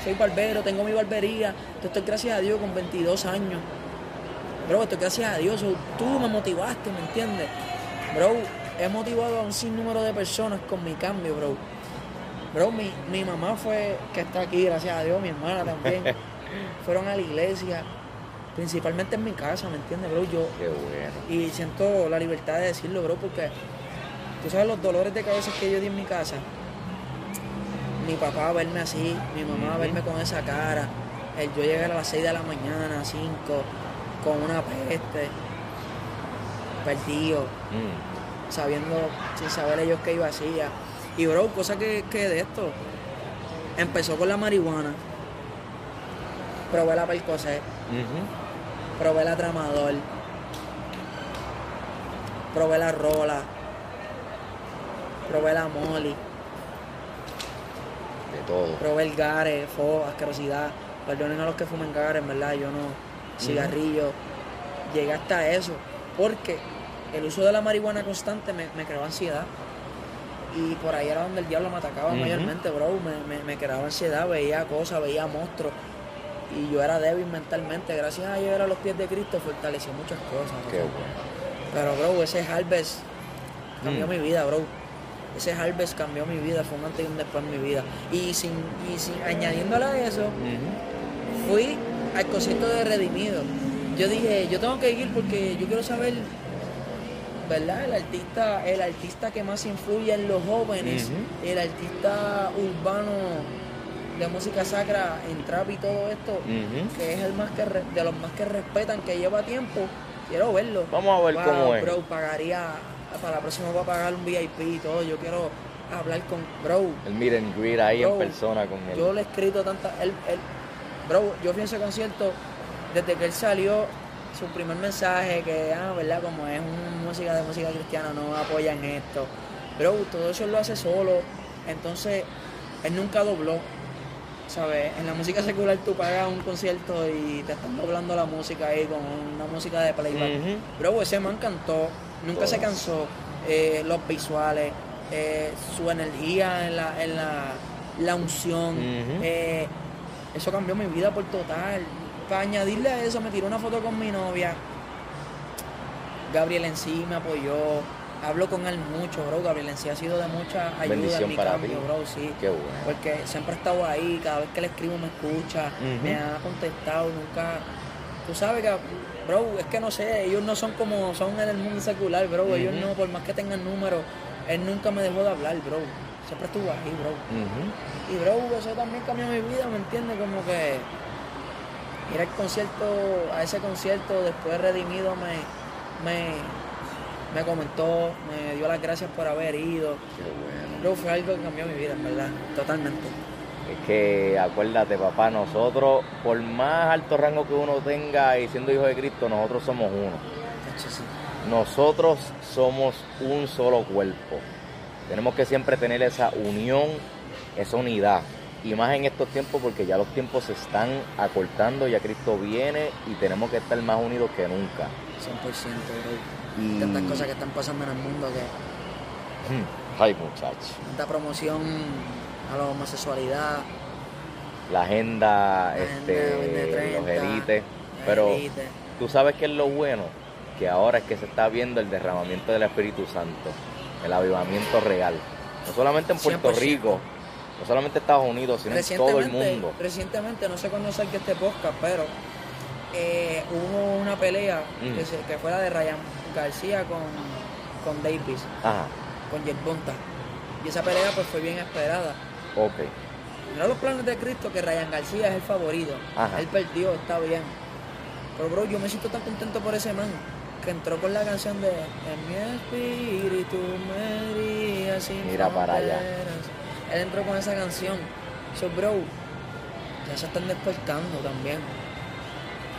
soy barbero, tengo mi barbería, estoy gracias a Dios con 22 años. Bro, estoy gracias a Dios, tú me motivaste, ¿me entiendes? Bro, he motivado a un sinnúmero de personas con mi cambio, bro. Bro, mi, mi mamá fue, que está aquí, gracias a Dios, mi hermana también, fueron a la iglesia, principalmente en mi casa, ¿me entiendes, bro? Yo, Qué bueno. Y siento la libertad de decirlo, bro, porque tú sabes los dolores de cabeza que yo di en mi casa mi papá verme así, mi mamá a verme con esa cara, el yo llegar a las 6 de la mañana, 5, con una peste, perdido, mm. Sabiendo, sin saber ellos qué iba a hacer. Y bro, cosa que, de esto, empezó con la marihuana, probé la percocet, probé la tramador, probé la rola, probé la molly todo. Probé el gare, fo, asquerosidad. Perdonen a los que fumen gare, en verdad, yo no. Cigarrillo. Llegué hasta eso. Porque el uso de la marihuana constante me, creaba ansiedad. Y por ahí era donde el diablo me atacaba mayormente, bro. Me, creaba ansiedad, veía cosas, veía monstruos. Y yo era débil mentalmente. Gracias a llegar a los pies de Cristo fortaleció muchas cosas. Qué bueno. Pero, bro, ese harvest cambió mm. mi vida, bro ese harvest cambió mi vida, fue un antes y un después en mi vida. Y sin, y sin añadiéndole a eso, fui al concierto de Redimido. Yo dije, yo tengo que ir porque yo quiero saber, ¿verdad? El artista, el artista que más influye en los jóvenes, el artista urbano de música sacra en trap y todo esto, que es el más que de los más que respetan, que lleva tiempo, quiero verlo. Vamos a ver cómo es. Bro, pagaría para la próxima voy a pagar un VIP y todo. Yo quiero hablar con Bro. El miren and ahí en persona con él. Yo le he escrito tantas. Él, bro, yo fui a ese concierto desde que él salió. Su primer mensaje, que, ah, ¿verdad? Como es música de música cristiana, no apoyan esto. Bro, todo eso lo hace solo. Entonces, él nunca dobló. ¿Sabes? En la música secular tú pagas un concierto y te están doblando la música ahí con una música de playback. Bro, ese man cantó nunca se cansó. Eh, los visuales, eh, su energía en la, en la, unción. Eh, eso cambió mi vida por total. Para añadirle a eso, me tiró una foto con mi novia. Gabriel en sí me apoyó. Hablo con él mucho, bro. Gabriel en sí ha sido de mucha ayuda en mi cambio, bro. Sí. Qué bueno. Porque siempre ha estado ahí. Cada vez que le escribo me escucha. Me ha contestado. Nunca. Tú sabes que bro, es que no sé, ellos no son como son en el mundo secular, bro. Ellos no, por más que tengan números, él nunca me dejó de hablar, bro. Siempre estuvo ahí, bro. Y, bro, eso también cambió mi vida, ¿me entiendes? Como que ir al concierto, a ese concierto, después redimido, me, me, me comentó, me dio las gracias por haber ido. Qué bueno. Bro, fue algo que cambió mi vida, en verdad, totalmente. Es que acuérdate, papá, nosotros, por más alto rango que uno tenga y siendo hijo de Cristo, nosotros somos uno. Nosotros somos un solo cuerpo. Tenemos que siempre tener esa unión, esa unidad. Y más en estos tiempos porque ya los tiempos se están acortando, ya Cristo viene y tenemos que estar más unidos que nunca. 100%, bro. Y... Tantas cosas que están pasando en el mundo que... Ay, muchachos. Tanta promoción a la homosexualidad, la agenda, este, los élites. Pero tú sabes que es lo bueno, que ahora es que se está viendo el derramamiento del Espíritu Santo, el avivamiento real. No solamente en Puerto Rico, no solamente en Estados Unidos, sino en todo el mundo. Recientemente, no sé cuándo salga este podcast, pero eh, hubo una pelea mm. que, que, fue la de Ryan García con, con Davis, con Jet Bonta. Y esa pelea pues fue bien esperada. Ok. Mira los planes de Cristo que Ryan García es el favorito. Él perdió, está bien. Pero bro, yo me siento tan contento por ese man que entró con la canción de En mi espíritu me sin Mira para allá. Él entró con esa canción. So bro, ya se están despertando también.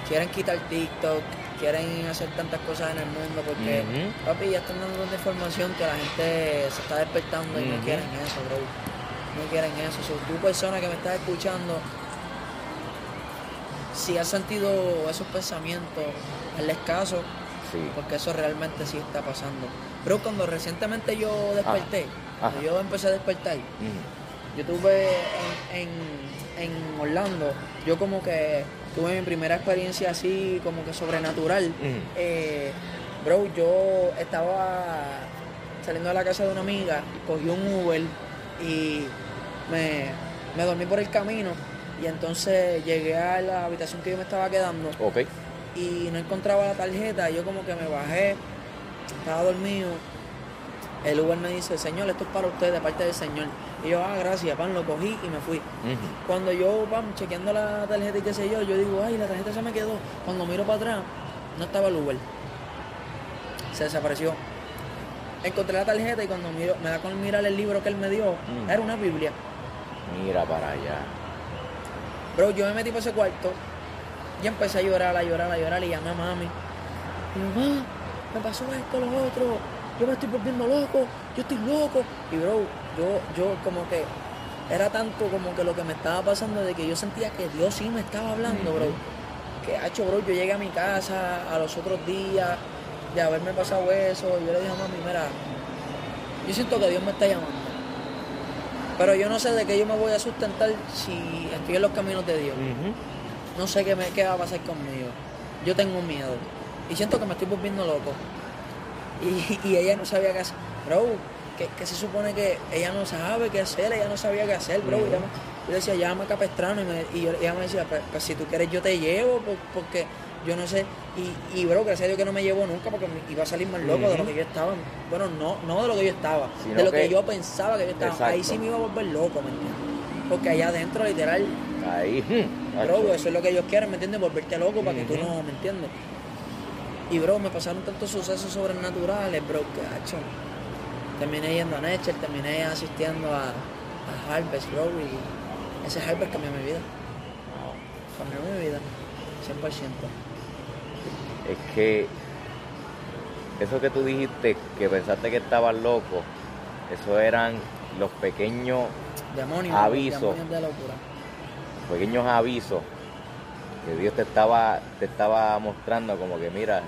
Quieren quitar TikTok, quieren hacer tantas cosas en el mundo porque, papi, ya están dando tanta información que la gente se está despertando y no quieren eso, bro. No quieren eso. So, tú, persona que me estás escuchando, si has sentido esos pensamientos, el escaso, porque eso realmente sí está pasando. Pero cuando recientemente yo desperté, cuando yo empecé a despertar, yo tuve en, en, Orlando, yo como que tuve mi primera experiencia así como que sobrenatural. Eh, bro, yo estaba saliendo de la casa de una amiga, cogí un Uber y me, me dormí por el camino y entonces llegué a la habitación que yo me estaba quedando. Okay y no encontraba la tarjeta. Yo como que me bajé, estaba dormido. El Uber me dice, señor, esto es para usted de parte del señor. Y yo, ah, gracias, pan, lo cogí y me fui. Cuando yo, pan, chequeando la tarjeta y qué sé yo, yo digo, ay, la tarjeta se me quedó. Cuando miro para atrás, no estaba el Uber. Se desapareció. Encontré la tarjeta y cuando miro, me da con mirar el libro que él me dio, mm. era una Biblia. Mira para allá. Bro, yo me metí por ese cuarto, y empecé a llorar, a llorar, a llorar y llamé a mami. Y yo, mamá, me pasó esto, lo otro, yo me estoy volviendo loco, yo estoy loco. Y bro, yo, yo como que era tanto como que lo que me estaba pasando de que yo sentía que Dios sí me estaba hablando, bro. Que hecho, bro, yo llegué a mi casa a los otros días de haberme pasado eso. Y yo le dije a mami, mira, yo siento que Dios me está llamando. Pero yo no sé de qué yo me voy a sustentar si estoy en los caminos de Dios no sé qué, me, qué va a pasar conmigo. Yo tengo miedo. Y siento que me estoy volviendo loco. Y, ella no sabía qué hacer. Bro, que, se supone que ella no sabe qué hacer, ella no sabía qué hacer, bro. yo decía, llama a Capestrano y, me, y ella me decía, pues, pues, si tú quieres yo te llevo, porque yo no sé. Y, y, bro, gracias a Dios que no me llevó nunca porque me iba a salir más loco de lo que yo estaba. Bueno, no, no de lo que yo estaba, de lo que, yo pensaba que yo estaba. Ahí sí me iba a volver loco, ¿me entiendes? Porque allá adentro, literal, Ahí. Bro, eso es lo que ellos quieren, ¿me entiendes? Volverte loco para que tú no, ¿me entiendes? Y bro, me pasaron tantos sucesos sobrenaturales, bro, que hecho. Terminé yendo a Nature, terminé asistiendo a, a Harvest, bro, y ese Harvest cambió mi vida. Cambió mi vida, 100%. Es que eso que tú dijiste, que pensaste que estabas loco, eso eran los pequeños demonios, avisos demonios de locura pequeños avisos que Dios te estaba, te estaba mostrando como que mira,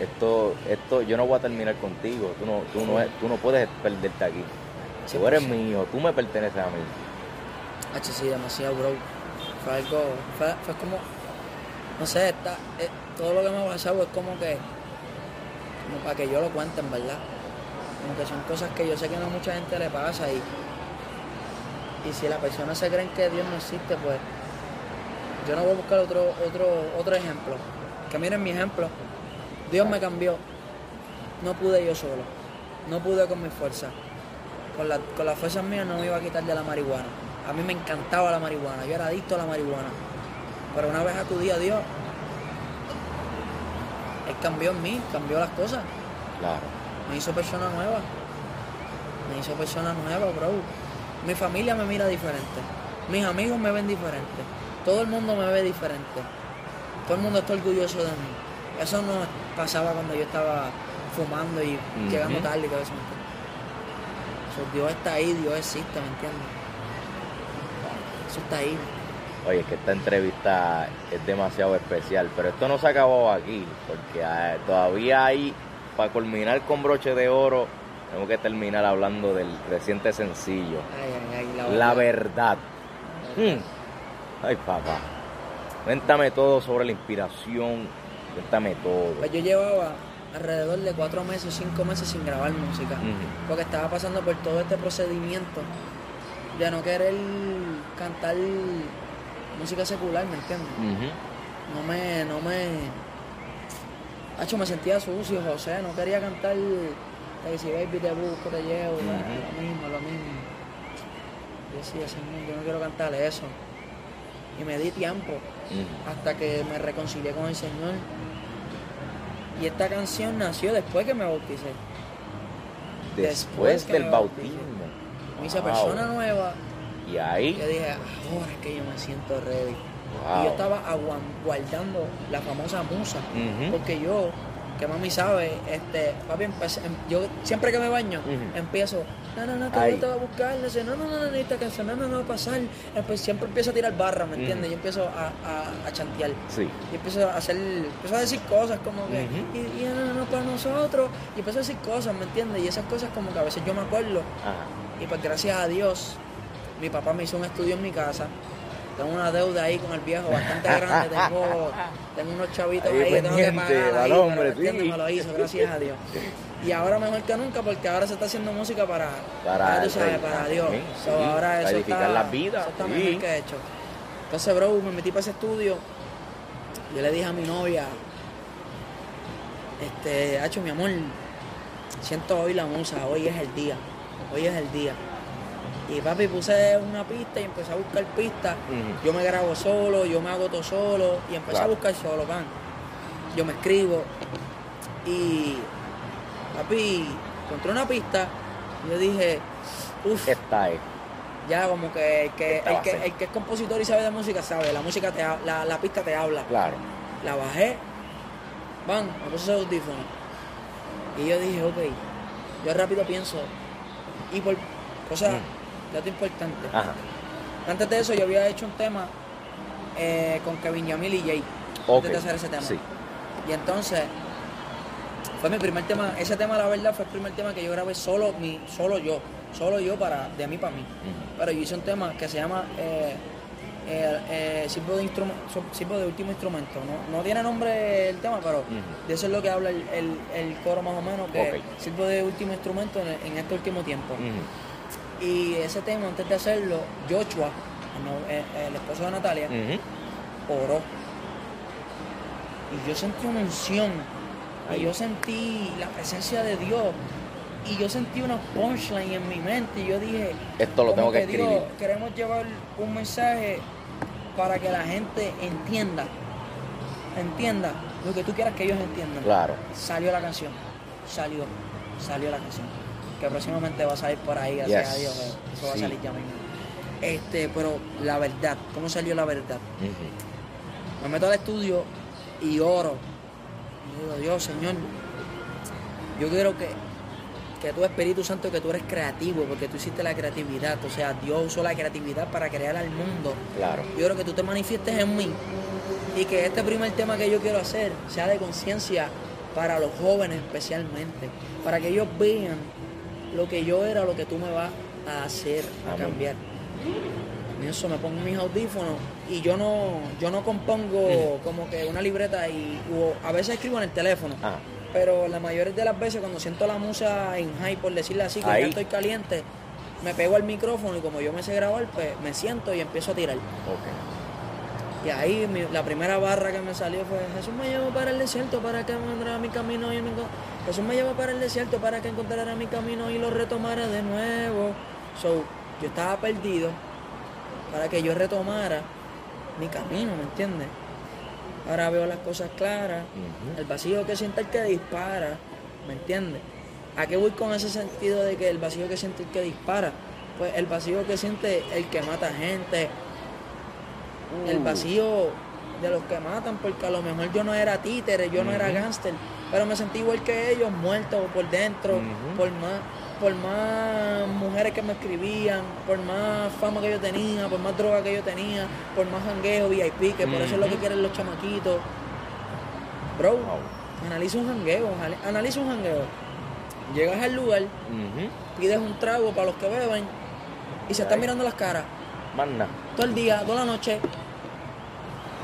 esto, esto, yo no voy a terminar contigo, tú no, tú no, tú no puedes perderte aquí. Si tú eres mío, tú me perteneces a mí. H, sí, demasiado, bro. Fue algo, fue, fue como, no sé, está, eh, todo lo que me ha pasado es como que, como para que yo lo cuente, en verdad. Como que son cosas que yo sé que no a mucha gente le pasa y y si la persona se cree que Dios no existe, pues yo no voy a buscar otro, otro, otro ejemplo. Que miren mi ejemplo. Dios me cambió. No pude yo solo. No pude con mi fuerza. Con, la, con las fuerzas mías no me iba a quitar de la marihuana. A mí me encantaba la marihuana. Yo era adicto a la marihuana. Pero una vez acudí a Dios, Él cambió en mí, cambió las cosas. Claro. Me hizo persona nueva. Me hizo persona nueva, bro. Mi familia me mira diferente. Mis amigos me ven diferente. Todo el mundo me ve diferente. Todo el mundo está orgulloso de mí. Eso no pasaba cuando yo estaba fumando y llegando tarde y todo eso. Dios está ahí, Dios existe, ¿me entiendes? Eso está ahí. Oye, es que esta entrevista es demasiado especial, pero esto no se acabó aquí, porque ah, todavía hay, para culminar con broche de oro, tengo que terminar hablando del reciente sencillo. la, verdad. Hmm. Ay, papá. Cuéntame todo sobre la inspiración. Cuéntame todo. Pues yo llevaba alrededor de cuatro meses, cinco meses sin grabar música. Porque estaba pasando por todo este procedimiento de no querer cantar música secular, ¿me entiendes? No me, no me. Hacho, me sentía sucio, José, no quería cantar si baby te busco, te llevo, lo mismo, lo mismo. Yo decía, Señor, yo no quiero cantarle eso. Y me di tiempo hasta que me reconcilié con el Señor. Y esta canción nació después que me bauticé. Después, del bautismo. Me hice persona nueva. Y ahí. Yo dije, ahora es que yo me siento ready. Y yo estaba guardando la famosa musa. Porque yo que mami sabe, este, papi, em, yo siempre que me baño, empiezo, no, no, no, que te voy a buscar, no, no, no, no, necesita canción, no, no, no, va a pasar. Pues, siempre empiezo a tirar barra, ¿me entiendes? Yo empiezo a, a, a, chantear. Sí. Y empiezo a hacer, empiezo a decir cosas como que, y, no, no, no, para nosotros. Y empiezo a decir cosas, ¿me entiendes? Y esas cosas como que a veces yo me acuerdo. Y pues gracias a Dios, mi papá me hizo un estudio en mi casa tengo una deuda ahí con el viejo bastante grande. Tengo, tengo unos chavitos ahí, que tengo que pagar. Ahí, hombre, sí. Me lo hizo, gracias a Dios. Y ahora mejor que nunca porque ahora se está haciendo música para, para, tú sabes, para Dios. ahora eso está, las vidas. Eso está mejor que hecho. Entonces, bro, me metí para ese estudio. Yo le dije a mi novia, este, hecho mi amor, siento hoy la musa, hoy es el día, hoy es el día. Y papi, puse una pista y empecé a buscar pistas. Yo me grabo solo, yo me hago todo solo y empecé a buscar solo, pan. Yo me escribo y papi, encontré una pista y yo dije, uff. Esta es. Ya como que, el que, el que es compositor y sabe de música sabe, la música te la, la pista te habla. Claro. La bajé, van, me puse ese audífono. Y yo dije, ok, yo rápido pienso, y por cosas dato importante. Antes de eso yo había hecho un tema eh, con Kevin Yamil y Jay. Antes de hacer ese tema. Y entonces fue mi primer tema. Ese tema, la verdad, fue el primer tema que yo grabé solo, mi, solo yo. Solo yo para, de mí para mí. Pero yo hice un tema que se llama eh, eh, de, de último instrumento. No, tiene nombre el tema, pero de eso es lo que habla el, coro más o menos, que sirvo de último instrumento en, este último tiempo. Y ese tema, antes de hacerlo, Joshua, el, esposo de Natalia, oró. Y yo sentí una unción. Y yo sentí la presencia de Dios. Y yo sentí una punchline en mi mente. Y yo dije, esto lo tengo que, escribir. Queremos llevar un mensaje para que la gente entienda. Entienda lo que tú quieras que ellos entiendan. Claro. Salió la canción. Salió. Salió la canción que próximamente va a salir por ahí, gracias a Dios, eso va a salir ya mismo. Este, pero la verdad, ¿cómo salió la verdad? Me meto al estudio y oro. Y digo, Dios, Señor, yo quiero que, que tu Espíritu Santo, que tú eres creativo, porque tú hiciste la creatividad. O sea, Dios usó la creatividad para crear al mundo. Claro. Yo quiero que tú te manifiestes en mí y que este primer tema que yo quiero hacer sea de conciencia para los jóvenes especialmente, para que ellos vean lo que yo era, lo que tú me vas a hacer, a cambiar. En eso me pongo mis audífonos y yo no, yo no compongo como que una libreta y a veces escribo en el teléfono. Ah. Pero la mayoría de las veces cuando siento la musa en high, por decirle así, que ya estoy caliente, me pego al micrófono y como yo me sé grabar, pues me siento y empiezo a tirar. Y ahí la primera barra que me salió fue, Jesús me llevó para el desierto para que encontrara mi camino y me Jesús me llevó para el desierto para que encontrara mi camino y lo retomara de nuevo. So, yo estaba perdido para que yo retomara mi camino, ¿me entiendes? Ahora veo las cosas claras, el vacío que siente el que dispara, ¿me entiendes? ¿A qué voy con ese sentido de que el vacío que siente el que dispara? Pues el vacío que siente el que mata gente, el uh. vacío de los que matan, porque a lo mejor yo no era títere, yo no era gángster, pero me sentí igual que ellos, muertos por dentro, por más por más mujeres que me escribían, por más fama que yo tenía, por más droga que yo tenía, por más jangueo, VIP, que por eso es lo que quieren los chamaquitos. Bro, analiza un jangueo, analiza un jangueo. Llegas al lugar, pides un trago para los que beben y se están mirando las caras. Manda. Todo el día, toda la noche,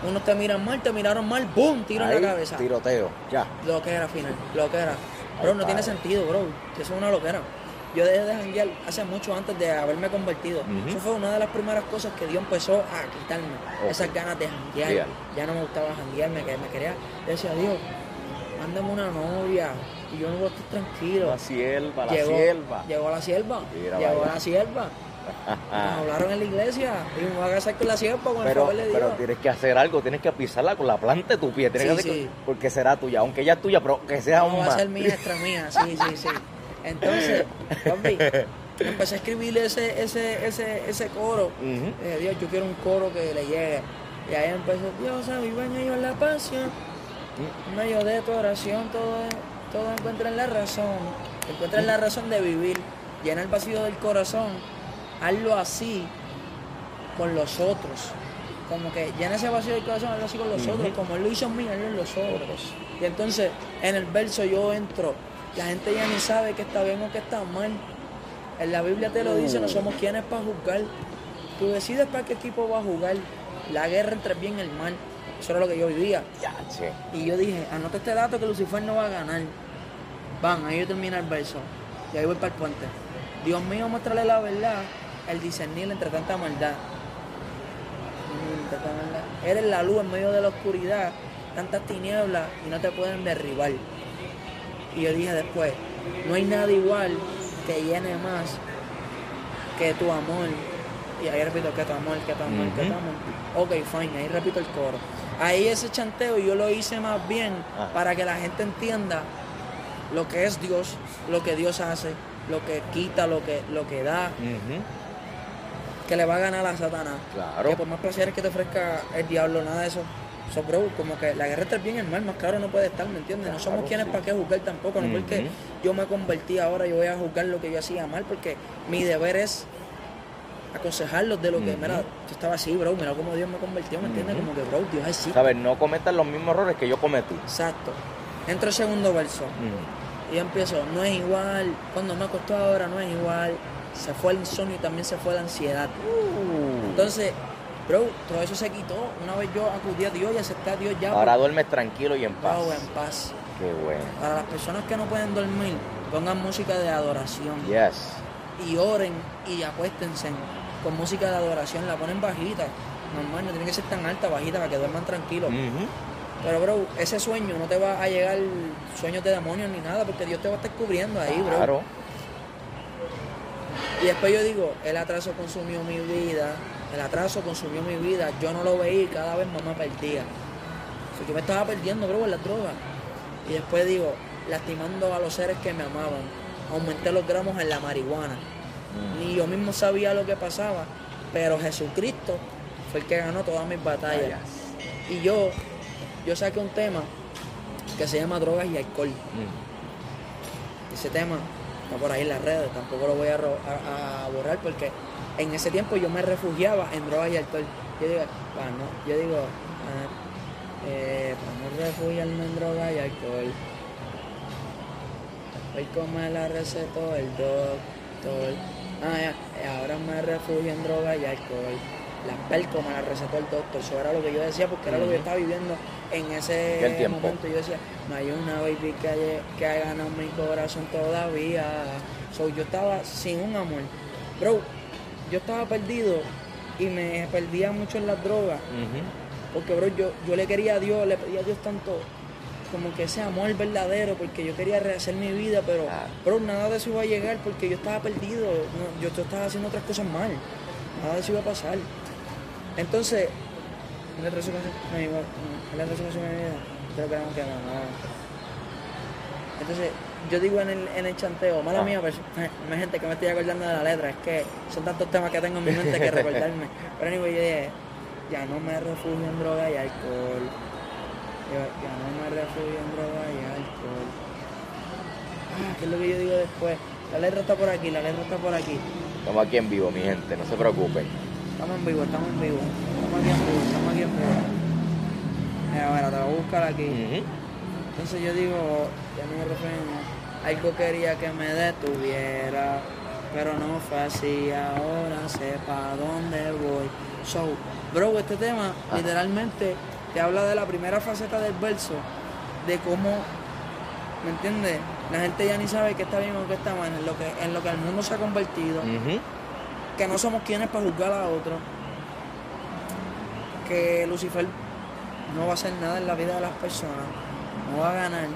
Unos te miran mal, te miraron mal, ¡boom! Tiro en la cabeza. Tiroteo, ya. Lo que era final, lo que era. Bro, no tiene sentido, bro. Eso es una loquera. Yo dejé de janguear hace mucho antes de haberme convertido. Eso fue una de las primeras cosas que Dios empezó a quitarme. Esas ganas de janguear. Ya no me gustaba janguear, me, me quería. Yo decía, Dios, mándame una novia. Y yo no voy a estar tranquilo. La sierva, la sierva. Llegó la sierva. llegó la sierva. Nos hablaron en la iglesia y me voy a casar con la sierva con pero, el favor de Dios. Pero tienes que hacer algo, tienes que pisarla con la planta de tu pie. Tienes que porque será tuya, aunque ella es tuya, pero que sea no, va a ser mía, extra mía, sí, sí, sí. Entonces, papi, empecé a escribir ese, ese, ese, ese coro. Eh, Dios, yo quiero un coro que le llegue. Y ahí empezó, Dios, viva en ellos la pasión. En medio de tu oración, todo, todo encuentra la razón. Encuentra la razón de vivir. Llena el vacío del corazón. Hazlo así con los otros. Como que llena ese vacío del corazón, hazlo así con los otros. Como él lo hizo en mí, hazlo en los otros. Y entonces, en el verso yo entro la gente ya ni sabe que está bien o que está mal. En la Biblia te lo dice, no somos quienes para juzgar. Tú decides para qué equipo va a jugar. La guerra entre bien y el mal. Eso era lo que yo vivía. Y yo dije, anota este dato que Lucifer no va a ganar. Van, ahí yo termino el verso. Y ahí voy para el puente. Dios mío, muéstrale la verdad, el discernir entre tanta maldad. Eres la luz en medio de la oscuridad, tantas tinieblas y no te pueden derribar. Y yo dije después, no hay nada igual que llene más que tu amor. Y ahí repito, que tu amor, que tu amor, que tu amor. Ok, fine, ahí repito el coro. Ahí ese chanteo yo lo hice más bien ah. para que la gente entienda lo que es Dios, lo que Dios hace, lo que quita, lo que, lo que da. Que le va a ganar a Satanás. Claro. Que por más placeres que te ofrezca el diablo, nada de eso So, bro, como que la guerra está bien el mal, más claro no puede estar, ¿me entiendes? no somos quienes para qué juzgar tampoco, no porque yo me convertí ahora, yo voy a juzgar lo que yo hacía mal, porque mi deber es aconsejarlos de lo que, mira, yo estaba así, bro, mira cómo Dios me convirtió, ¿me entiendes? Como que, bro, Dios es así. Sabes, no cometas los mismos errores que yo cometí. Exacto. Entro el segundo verso y empiezo, no es igual, cuando me acostó ahora no es igual, se fue el insomnio y también se fue la ansiedad. Uh. Entonces, Bro, todo eso se quitó. Una vez yo acudí a Dios y acepté a Dios ya. Ahora duermes tranquilo y en paz. Bro, en paz. Qué bueno. Para las personas que no pueden dormir, pongan música de adoración. Yes. Y oren y acuéstense con música de adoración. La ponen bajita. Normal, no tiene que ser tan alta, bajita, para que duerman tranquilos. Pero, bro, ese sueño no te va a llegar sueños de demonios ni nada, porque Dios te va a estar cubriendo ahí, bro. Claro. Y después yo digo, el atraso consumió mi vida, el atraso consumió mi vida, yo no lo veía y cada vez más me perdía. O yo me estaba perdiendo, bro, en las drogas. Y después digo, lastimando a los seres que me amaban, aumenté los gramos en la marihuana. Mm. Ni yo mismo sabía lo que pasaba, pero Jesucristo fue el que ganó todas mis batallas. Y yo, yo saqué un tema que se llama drogas y alcohol. Mm. Ese tema está por ahí en las redes, tampoco lo voy a borrar porque en ese tiempo yo me refugiaba en drogas y alcohol. Yo digo, para no, yo digo, eh, para no refugiarme en drogas y alcohol. Hoy como la recetó el doctor. Ah, ya, ahora me refugio en drogas y alcohol. La pelco me la recetó el doctor. Eso era lo que yo decía porque era lo que yo estaba viviendo en ese momento. Yo decía, no hay una baby que, que ha ganado mi corazón todavía. So, yo estaba sin un amor. Bro, yo estaba perdido y me perdía mucho en las drogas. Porque, bro, yo, yo le quería a Dios, le pedía a Dios tanto como que ese amor verdadero, porque yo quería rehacer mi vida, pero, bro, nada de eso iba a llegar porque yo estaba perdido, yo estaba haciendo otras cosas mal, nada de eso iba a pasar. Entonces, en la resurrección, no, en la resurrección de mi vida, creo que no queda nada. Entonces, yo digo en el, en el chanteo, mala ah. mía, pero hay gente que me estoy acordando de la letra, es que son tantos temas que tengo en mi mente que recordarme. Pero anyway, yo dije, ya no me refugio en droga y alcohol. ya no me refugio en droga y alcohol. Ah, ¿qué es lo que yo digo después? La letra está por aquí, la letra está por aquí. Estamos aquí en vivo, mi gente, no se preocupen. Estamos en vivo, estamos en vivo. Estamos aquí en vivo, estamos aquí en vivo. Mira, mira, te voy a buscar aquí. Entonces yo digo, ya no me refugio algo quería que me detuviera. pero no fue así, ahora sé para dónde voy. So, bro, este tema literalmente te habla de la primera faceta del verso, de cómo, ¿me entiendes? La gente ya ni sabe qué está bien o qué está mal, en lo que, en lo que el mundo se ha convertido, que no somos quienes para juzgar a otro, que Lucifer no va a hacer nada en la vida de las personas, no va a ganar,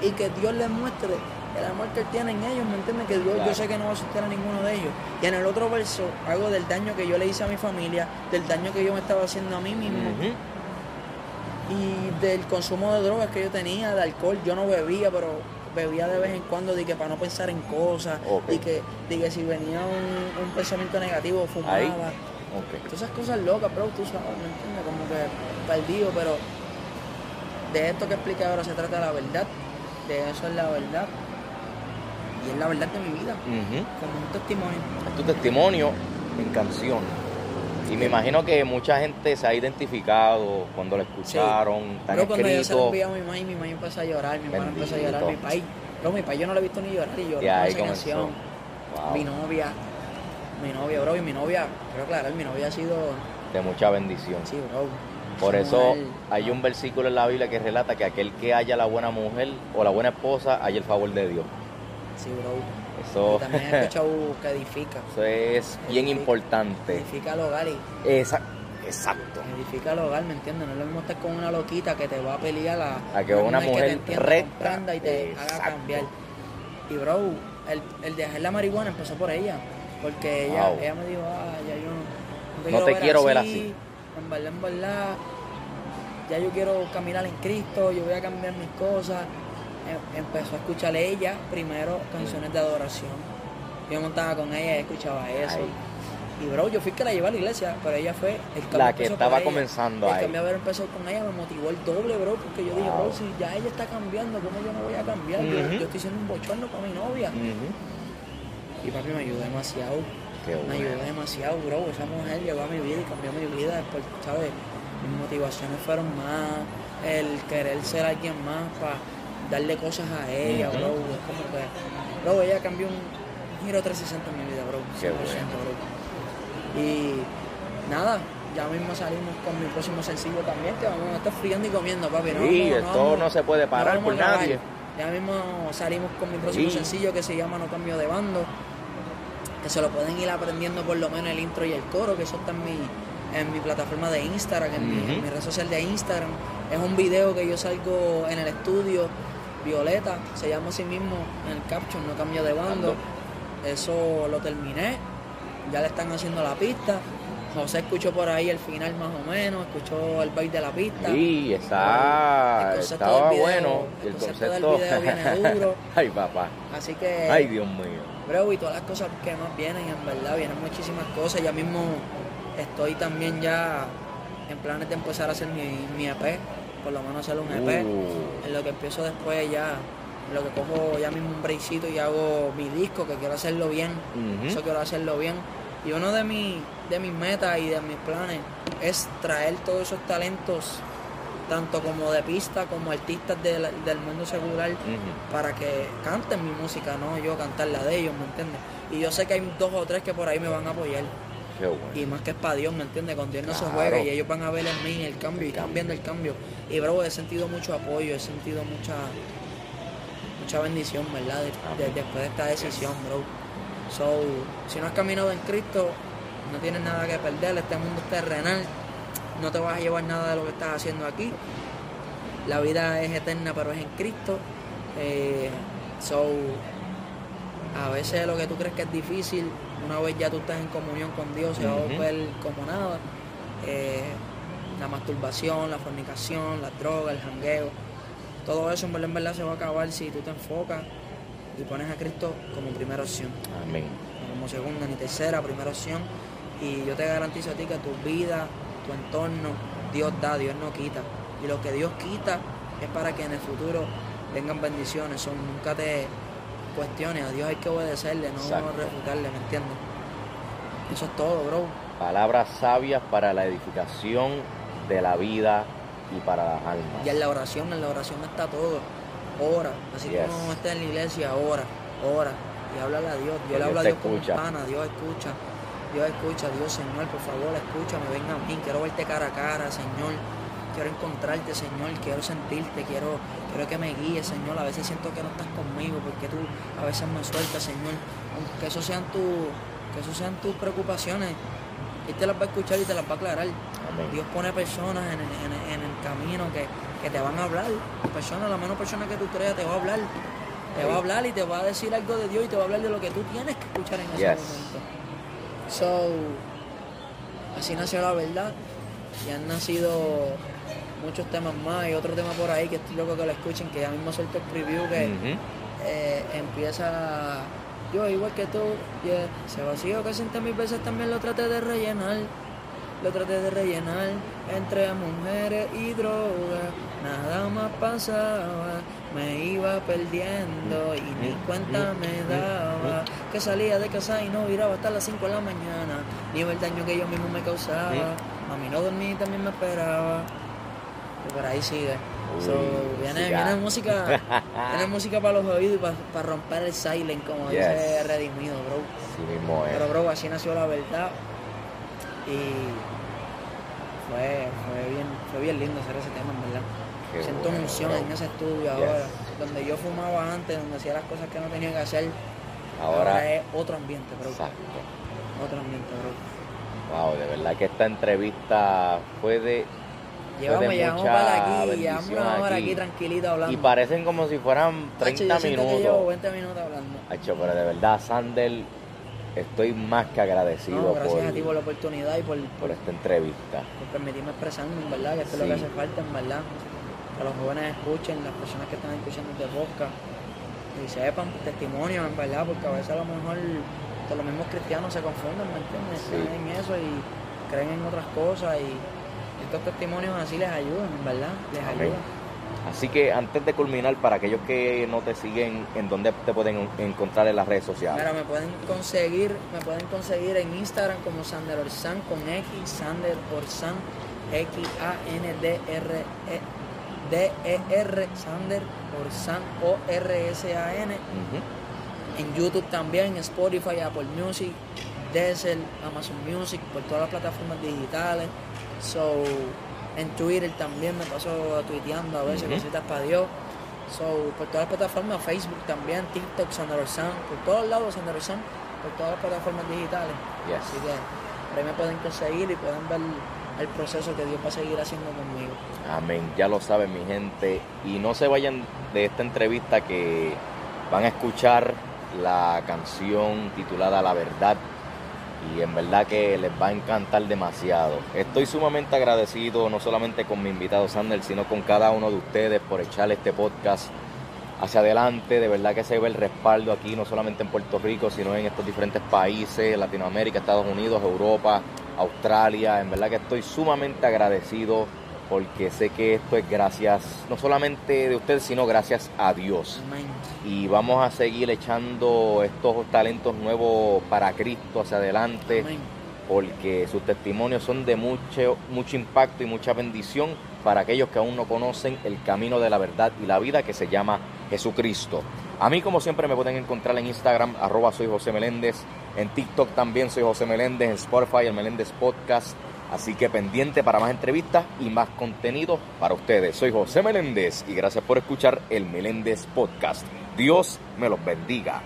y que Dios les muestre el amor que tiene en ellos, ¿me entiendes? Que Dios, yo sé que no va a asustar a ninguno de ellos. Y en el otro verso hago del daño que yo le hice a mi familia, del daño que yo me estaba haciendo a mí mismo. Y del consumo de drogas que yo tenía, de alcohol, yo no bebía, pero bebía de vez en cuando, de que para no pensar en cosas, y que, que si venía un, pensamiento negativo, fumaba. Todas esas cosas locas, pero tú sabes, ¿me entiendes? Como que perdido, pero de esto que expliqué ahora se trata de la verdad, de eso es la verdad y es la verdad de mi vida, como un testimonio. Es tu testimonio en canción. Y me imagino que mucha gente se ha identificado cuando lo escucharon, sí. Pero cuando yo se lo envié a mi mamá y mi mamá empezó a llorar, mi mamá empezó a llorar, mi país, pero mi país yo no lo he visto ni llorar y lloró con esa canción. Mi novia, mi novia, bro, y mi novia, creo claro, mi novia ha sido... De mucha bendición. Sí, bro. Por eso hay un versículo en la Biblia que relata que aquel que haya la buena mujer o la buena esposa, haya el favor de Dios. Sí, bro. Eso... Y también he escuchado que edifica. Eso es bien importante. Edifica el hogar y... exacto. Edifica el hogar, ¿me entiendes? No es lo mismo estar con una loquita que te va a pelear a... A que una mujer que recta. y te haga cambiar. Y bro, el, el dejar la marihuana empezó por ella. Porque ella, ella me dijo, ah, ya yo no, no te quiero ver así. En verdad, en verdad, ya yo quiero caminar en Cristo, yo voy a cambiar mis cosas empezó a escuchar ella primero canciones de adoración. Yo montaba con ella y escuchaba eso. Y bro, yo fui que la llevé a la iglesia, pero ella fue el La que estaba comenzando ahí. El cambio de haber empezado con ella me motivó el doble, bro, porque yo dije, bro, si ya ella está cambiando, ¿cómo yo no voy a cambiar? yo, estoy siendo un bochorno para mi novia. Y papi me ayudó demasiado. me ayudó demasiado, bro. Esa mujer llegó a mi vida y cambió mi vida. Después, ¿sabes? Mis motivaciones fueron más el querer ser alguien más para darle cosas a ella, bro. Es como que, bro, ella cambió un giro 360 en mi vida, bro. 100%, bro. Y nada, ya mismo salimos con mi próximo sencillo también, que vamos a estar friando y comiendo, papi. No, sí, esto no, se puede parar por nadie. Ya mismo salimos con mi próximo sencillo que se llama No Cambio de Bando, que se lo pueden ir aprendiendo por lo menos el intro y el coro, que eso está en mi, en mi plataforma de Instagram, en, mi, en mi red social de Instagram. Es un video que yo salgo en el estudio Violeta, se llama así mismo en el caption, no cambio de bando. Eso lo terminé, ya le están haciendo la pista. José escuchó por ahí el final más o menos, escuchó el baile de la pista. Sí, está, estaba bueno. El, concepto, del video viene duro. Ay, papá. Así que... Ay, Dios mío. Bro, y todas las cosas que más vienen, en verdad, vienen muchísimas cosas. Ya mismo estoy también ya en planes de empezar a hacer mi, mi EP por lo menos hacer un EP. Uh. En lo que empiezo después ya, en lo que cojo ya mismo un breakcito y hago mi disco, que quiero hacerlo bien. Eso quiero hacerlo bien. Y uno de, mi, de mis metas y de mis planes es traer todos esos talentos, tanto como de pista como artistas del mundo secular, para que canten mi música, no yo cantar la de ellos, ¿me entiendes? Y yo sé que hay dos o tres que por ahí me van a apoyar. Y más que es para Dios, ¿me entiendes? Con Dios no se juega y ellos van a ver en mí el cambio y están viendo el cambio. Y bro, he sentido mucho apoyo, he sentido mucha mucha bendición, ¿verdad? después de esta decisión, bro. So, si no has caminado en Cristo, no tienes nada que perder, este mundo es terrenal, no te vas a llevar nada de lo que estás haciendo aquí. La vida es eterna, pero es en Cristo. Eh, so, a veces lo que tú crees que es difícil, una vez ya tú estás en comunión con Dios, se va a volver como nada. Eh, la masturbación, la fornicación, la droga, el jangueo, todo eso en verdad, en verdad se va a acabar si tú te enfocas y pones a Cristo como primera opción. Amén. como segunda ni tercera, primera opción. Y yo te garantizo a ti que tu vida, tu entorno, Dios da, Dios no quita. Y lo que Dios quita es para que en el futuro vengan bendiciones. Son, nunca te cuestiones, a Dios hay que obedecerle, no refutarle, ¿me entiendes? Eso es todo, bro. Palabras sabias para la edificación de la vida y para las almas. Y en la oración, en la oración está todo. Ora. Así como esté en la iglesia, ora, ora. y háblale a Dios. Dios le habla a Dios como pana, Dios escucha. Dios escucha, Dios Señor, por favor, escúchame, venga a mí, quiero verte cara a cara, Señor. Quiero encontrarte, Señor, quiero sentirte, quiero, quiero que me guíes, Señor. A veces siento que no estás conmigo, porque tú a veces me sueltas, Señor. Que eso sean tu, que eso sean tus preocupaciones. Él te las va a escuchar y te las va a aclarar. Dios pone personas en, el camino que, te van a hablar. Personas, la menos persona que tú creas te va a hablar. Te va a hablar y te va a decir algo de Dios y te va a hablar de lo que tú tienes que escuchar en ese momento. So, así nació la verdad. Y han nacido muchos temas más y otro tema por ahí que estoy loco que lo escuchen, que ya mismo suelto el preview que eh, empieza yo igual que tú, yeah. ese vacío que siente mil veces también lo traté de rellenar, lo traté de rellenar entre mujeres y drogas, nada más pasaba, me iba perdiendo y ni cuenta me daba, que salía de casa y no viraba hasta las 5 de la mañana, ni el daño que yo mismo me causaba, a mí no dormí también me esperaba, y por ahí sigue viene, viene, música, viene música para los oídos y para, romper el silent, como dice Redimido, bro. Pero, bro, así nació la verdad. Y fue, fue, bien, fue bien lindo hacer ese tema, en verdad. Siento una unción en ese estudio ahora. Donde yo fumaba antes, donde hacía las cosas que no tenía que hacer. Ahora, es otro ambiente, bro. Exacto. Otro ambiente, bro. Wow, de verdad que esta entrevista fue de Llevamos, llevamos para aquí, llevamos una hora aquí. tranquilito hablando. Y parecen como si fueran 30 Hacho, minutos. Que llevo 20 minutos hablando. Hacho, pero de verdad, Sander, estoy más que agradecido no, gracias a ti por la oportunidad y por, por, esta entrevista. Por permitirme expresarme, en verdad, que esto es lo que hace falta, en verdad. Que los jóvenes escuchen, las personas que están escuchando este podcast, y sepan testimonios, en verdad, porque a veces a lo mejor los mismos cristianos se confunden, ¿me entiendes? Creen en eso y creen en otras cosas y estos testimonios así les ayudan, ¿verdad? Les ayudan. Así que antes de culminar, para aquellos que no te siguen, ¿en dónde te pueden encontrar en las redes sociales? Mira, me pueden conseguir, me pueden conseguir en Instagram como Sander Orzán con X, Sander Orzán, X-A-N-D-R-E. D-E-R, Sander Orzán, O-R-S-A-N. En YouTube también, Spotify, Apple Music, Deezer, Amazon Music, por todas las plataformas digitales. So, en Twitter también me paso tuiteando a veces cositas para Dios. So, por todas las plataformas, Facebook también, TikTok, Sandro Sam, por todos lados Sandro Sam, por todas las plataformas digitales. Así que por ahí me pueden conseguir y pueden ver el proceso que Dios va a seguir haciendo conmigo. Amén, ya lo saben mi gente. Y no se vayan de esta entrevista que van a escuchar la canción titulada La Verdad y en verdad que les va a encantar demasiado. Estoy sumamente agradecido no solamente con mi invitado Sander, sino con cada uno de ustedes por echar este podcast hacia adelante. De verdad que se ve el respaldo aquí, no solamente en Puerto Rico, sino en estos diferentes países, Latinoamérica, Estados Unidos, Europa, Australia. En verdad que estoy sumamente agradecido porque sé que esto es gracias, no solamente de ustedes, sino gracias a Dios. Y vamos a seguir echando estos talentos nuevos para Cristo hacia adelante, porque sus testimonios son de mucho, mucho impacto y mucha bendición para aquellos que aún no conocen el camino de la verdad y la vida que se llama Jesucristo. A mí, como siempre, me pueden encontrar en Instagram, arroba soy José Meléndez, en TikTok también soy José Meléndez, en Spotify, el Meléndez Podcast Así que pendiente para más entrevistas y más contenido para ustedes. Soy José Meléndez y gracias por escuchar el Meléndez Podcast. Dios me los bendiga.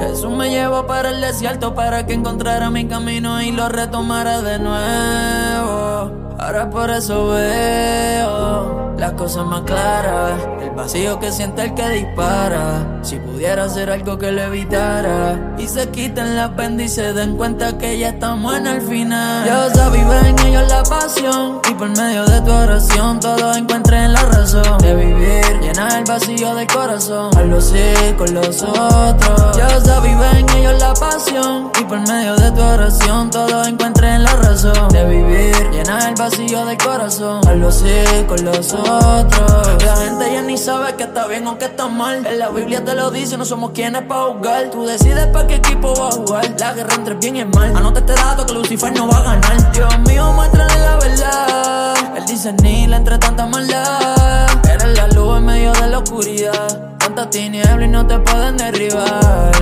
Jesús me llevó para el desierto para que encontrara mi camino y lo retomara de nuevo. Ahora por eso veo las cosas más claras. El vacío que siente el que dispara. Si pudiera hacer algo que le evitara. Y se quiten la penda y se den cuenta que ya estamos en el final. Dios vive en ellos la pasión. Y por medio de tu oración, todos encuentren la razón de vivir. Llenar el vacío del corazón. Hazlo así con los otros. Dios vive en ellos la pasión. Y por medio de tu oración, todos encuentren la razón de vivir. Llenar el vacío del corazón. Hazlo así con los otros. La gente ya ni sabe que está bien o que está mal. En la Biblia te lo dice, no somos quienes para jugar. Tú decides para qué equipo vas a igual. La guerra entre bien y mal. Anota este dato que Lucifer no va a ganar. Dios mío, muéstrale la verdad. Él dice Nila entre tanta maldad. Eres la luz en medio de la oscuridad. Tanta tiniebla y no te pueden derribar.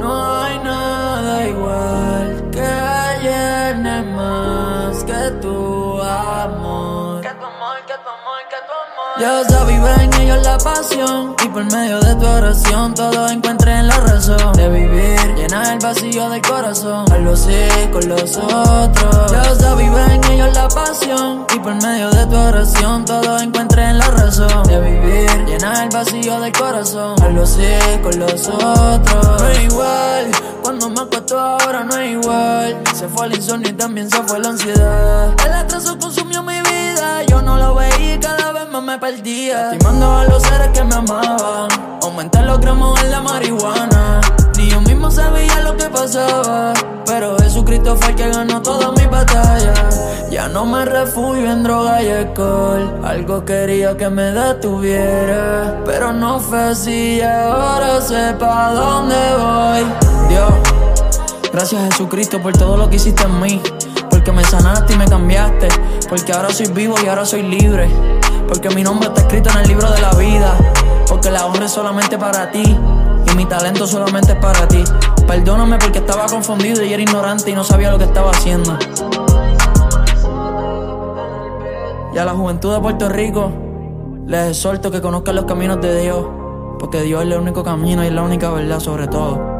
No hay nada igual amor. Dios vive en ellos la pasión y por medio de tu oración todo encuentren la razón de vivir, llenar el vacío del corazón, algo así con los otros. Dios vive en ellos la pasión y por medio de tu oración todo encuentren la razón de vivir, llenar el vacío del corazón, algo así con los otros. No es igual, cuando me acuesto ahora no es igual. Se fue el insomnio y también se fue la ansiedad. El atraso consumió mi yo no lo veía y cada vez más me perdía. Lastimando a los seres que me amaban, aumentar los gramos en la marihuana. Ni yo mismo sabía lo que pasaba, pero Jesucristo fue el que ganó todas mis batallas. Ya no me refugio en droga y alcohol, algo quería que me detuviera, pero no fue así. Ahora sé pa' dónde voy. Dios, gracias Jesucristo por todo lo que hiciste en mí. Porque me sanaste y me cambiaste. Porque ahora soy vivo y ahora soy libre. Porque mi nombre está escrito en el libro de la vida. Porque la honra es solamente para ti. Y mi talento solamente es para ti. Perdóname porque estaba confundido y era ignorante y no sabía lo que estaba haciendo. Y a la juventud de Puerto Rico les exhorto que conozcan los caminos de Dios. Porque Dios es el único camino y es la única verdad sobre todo.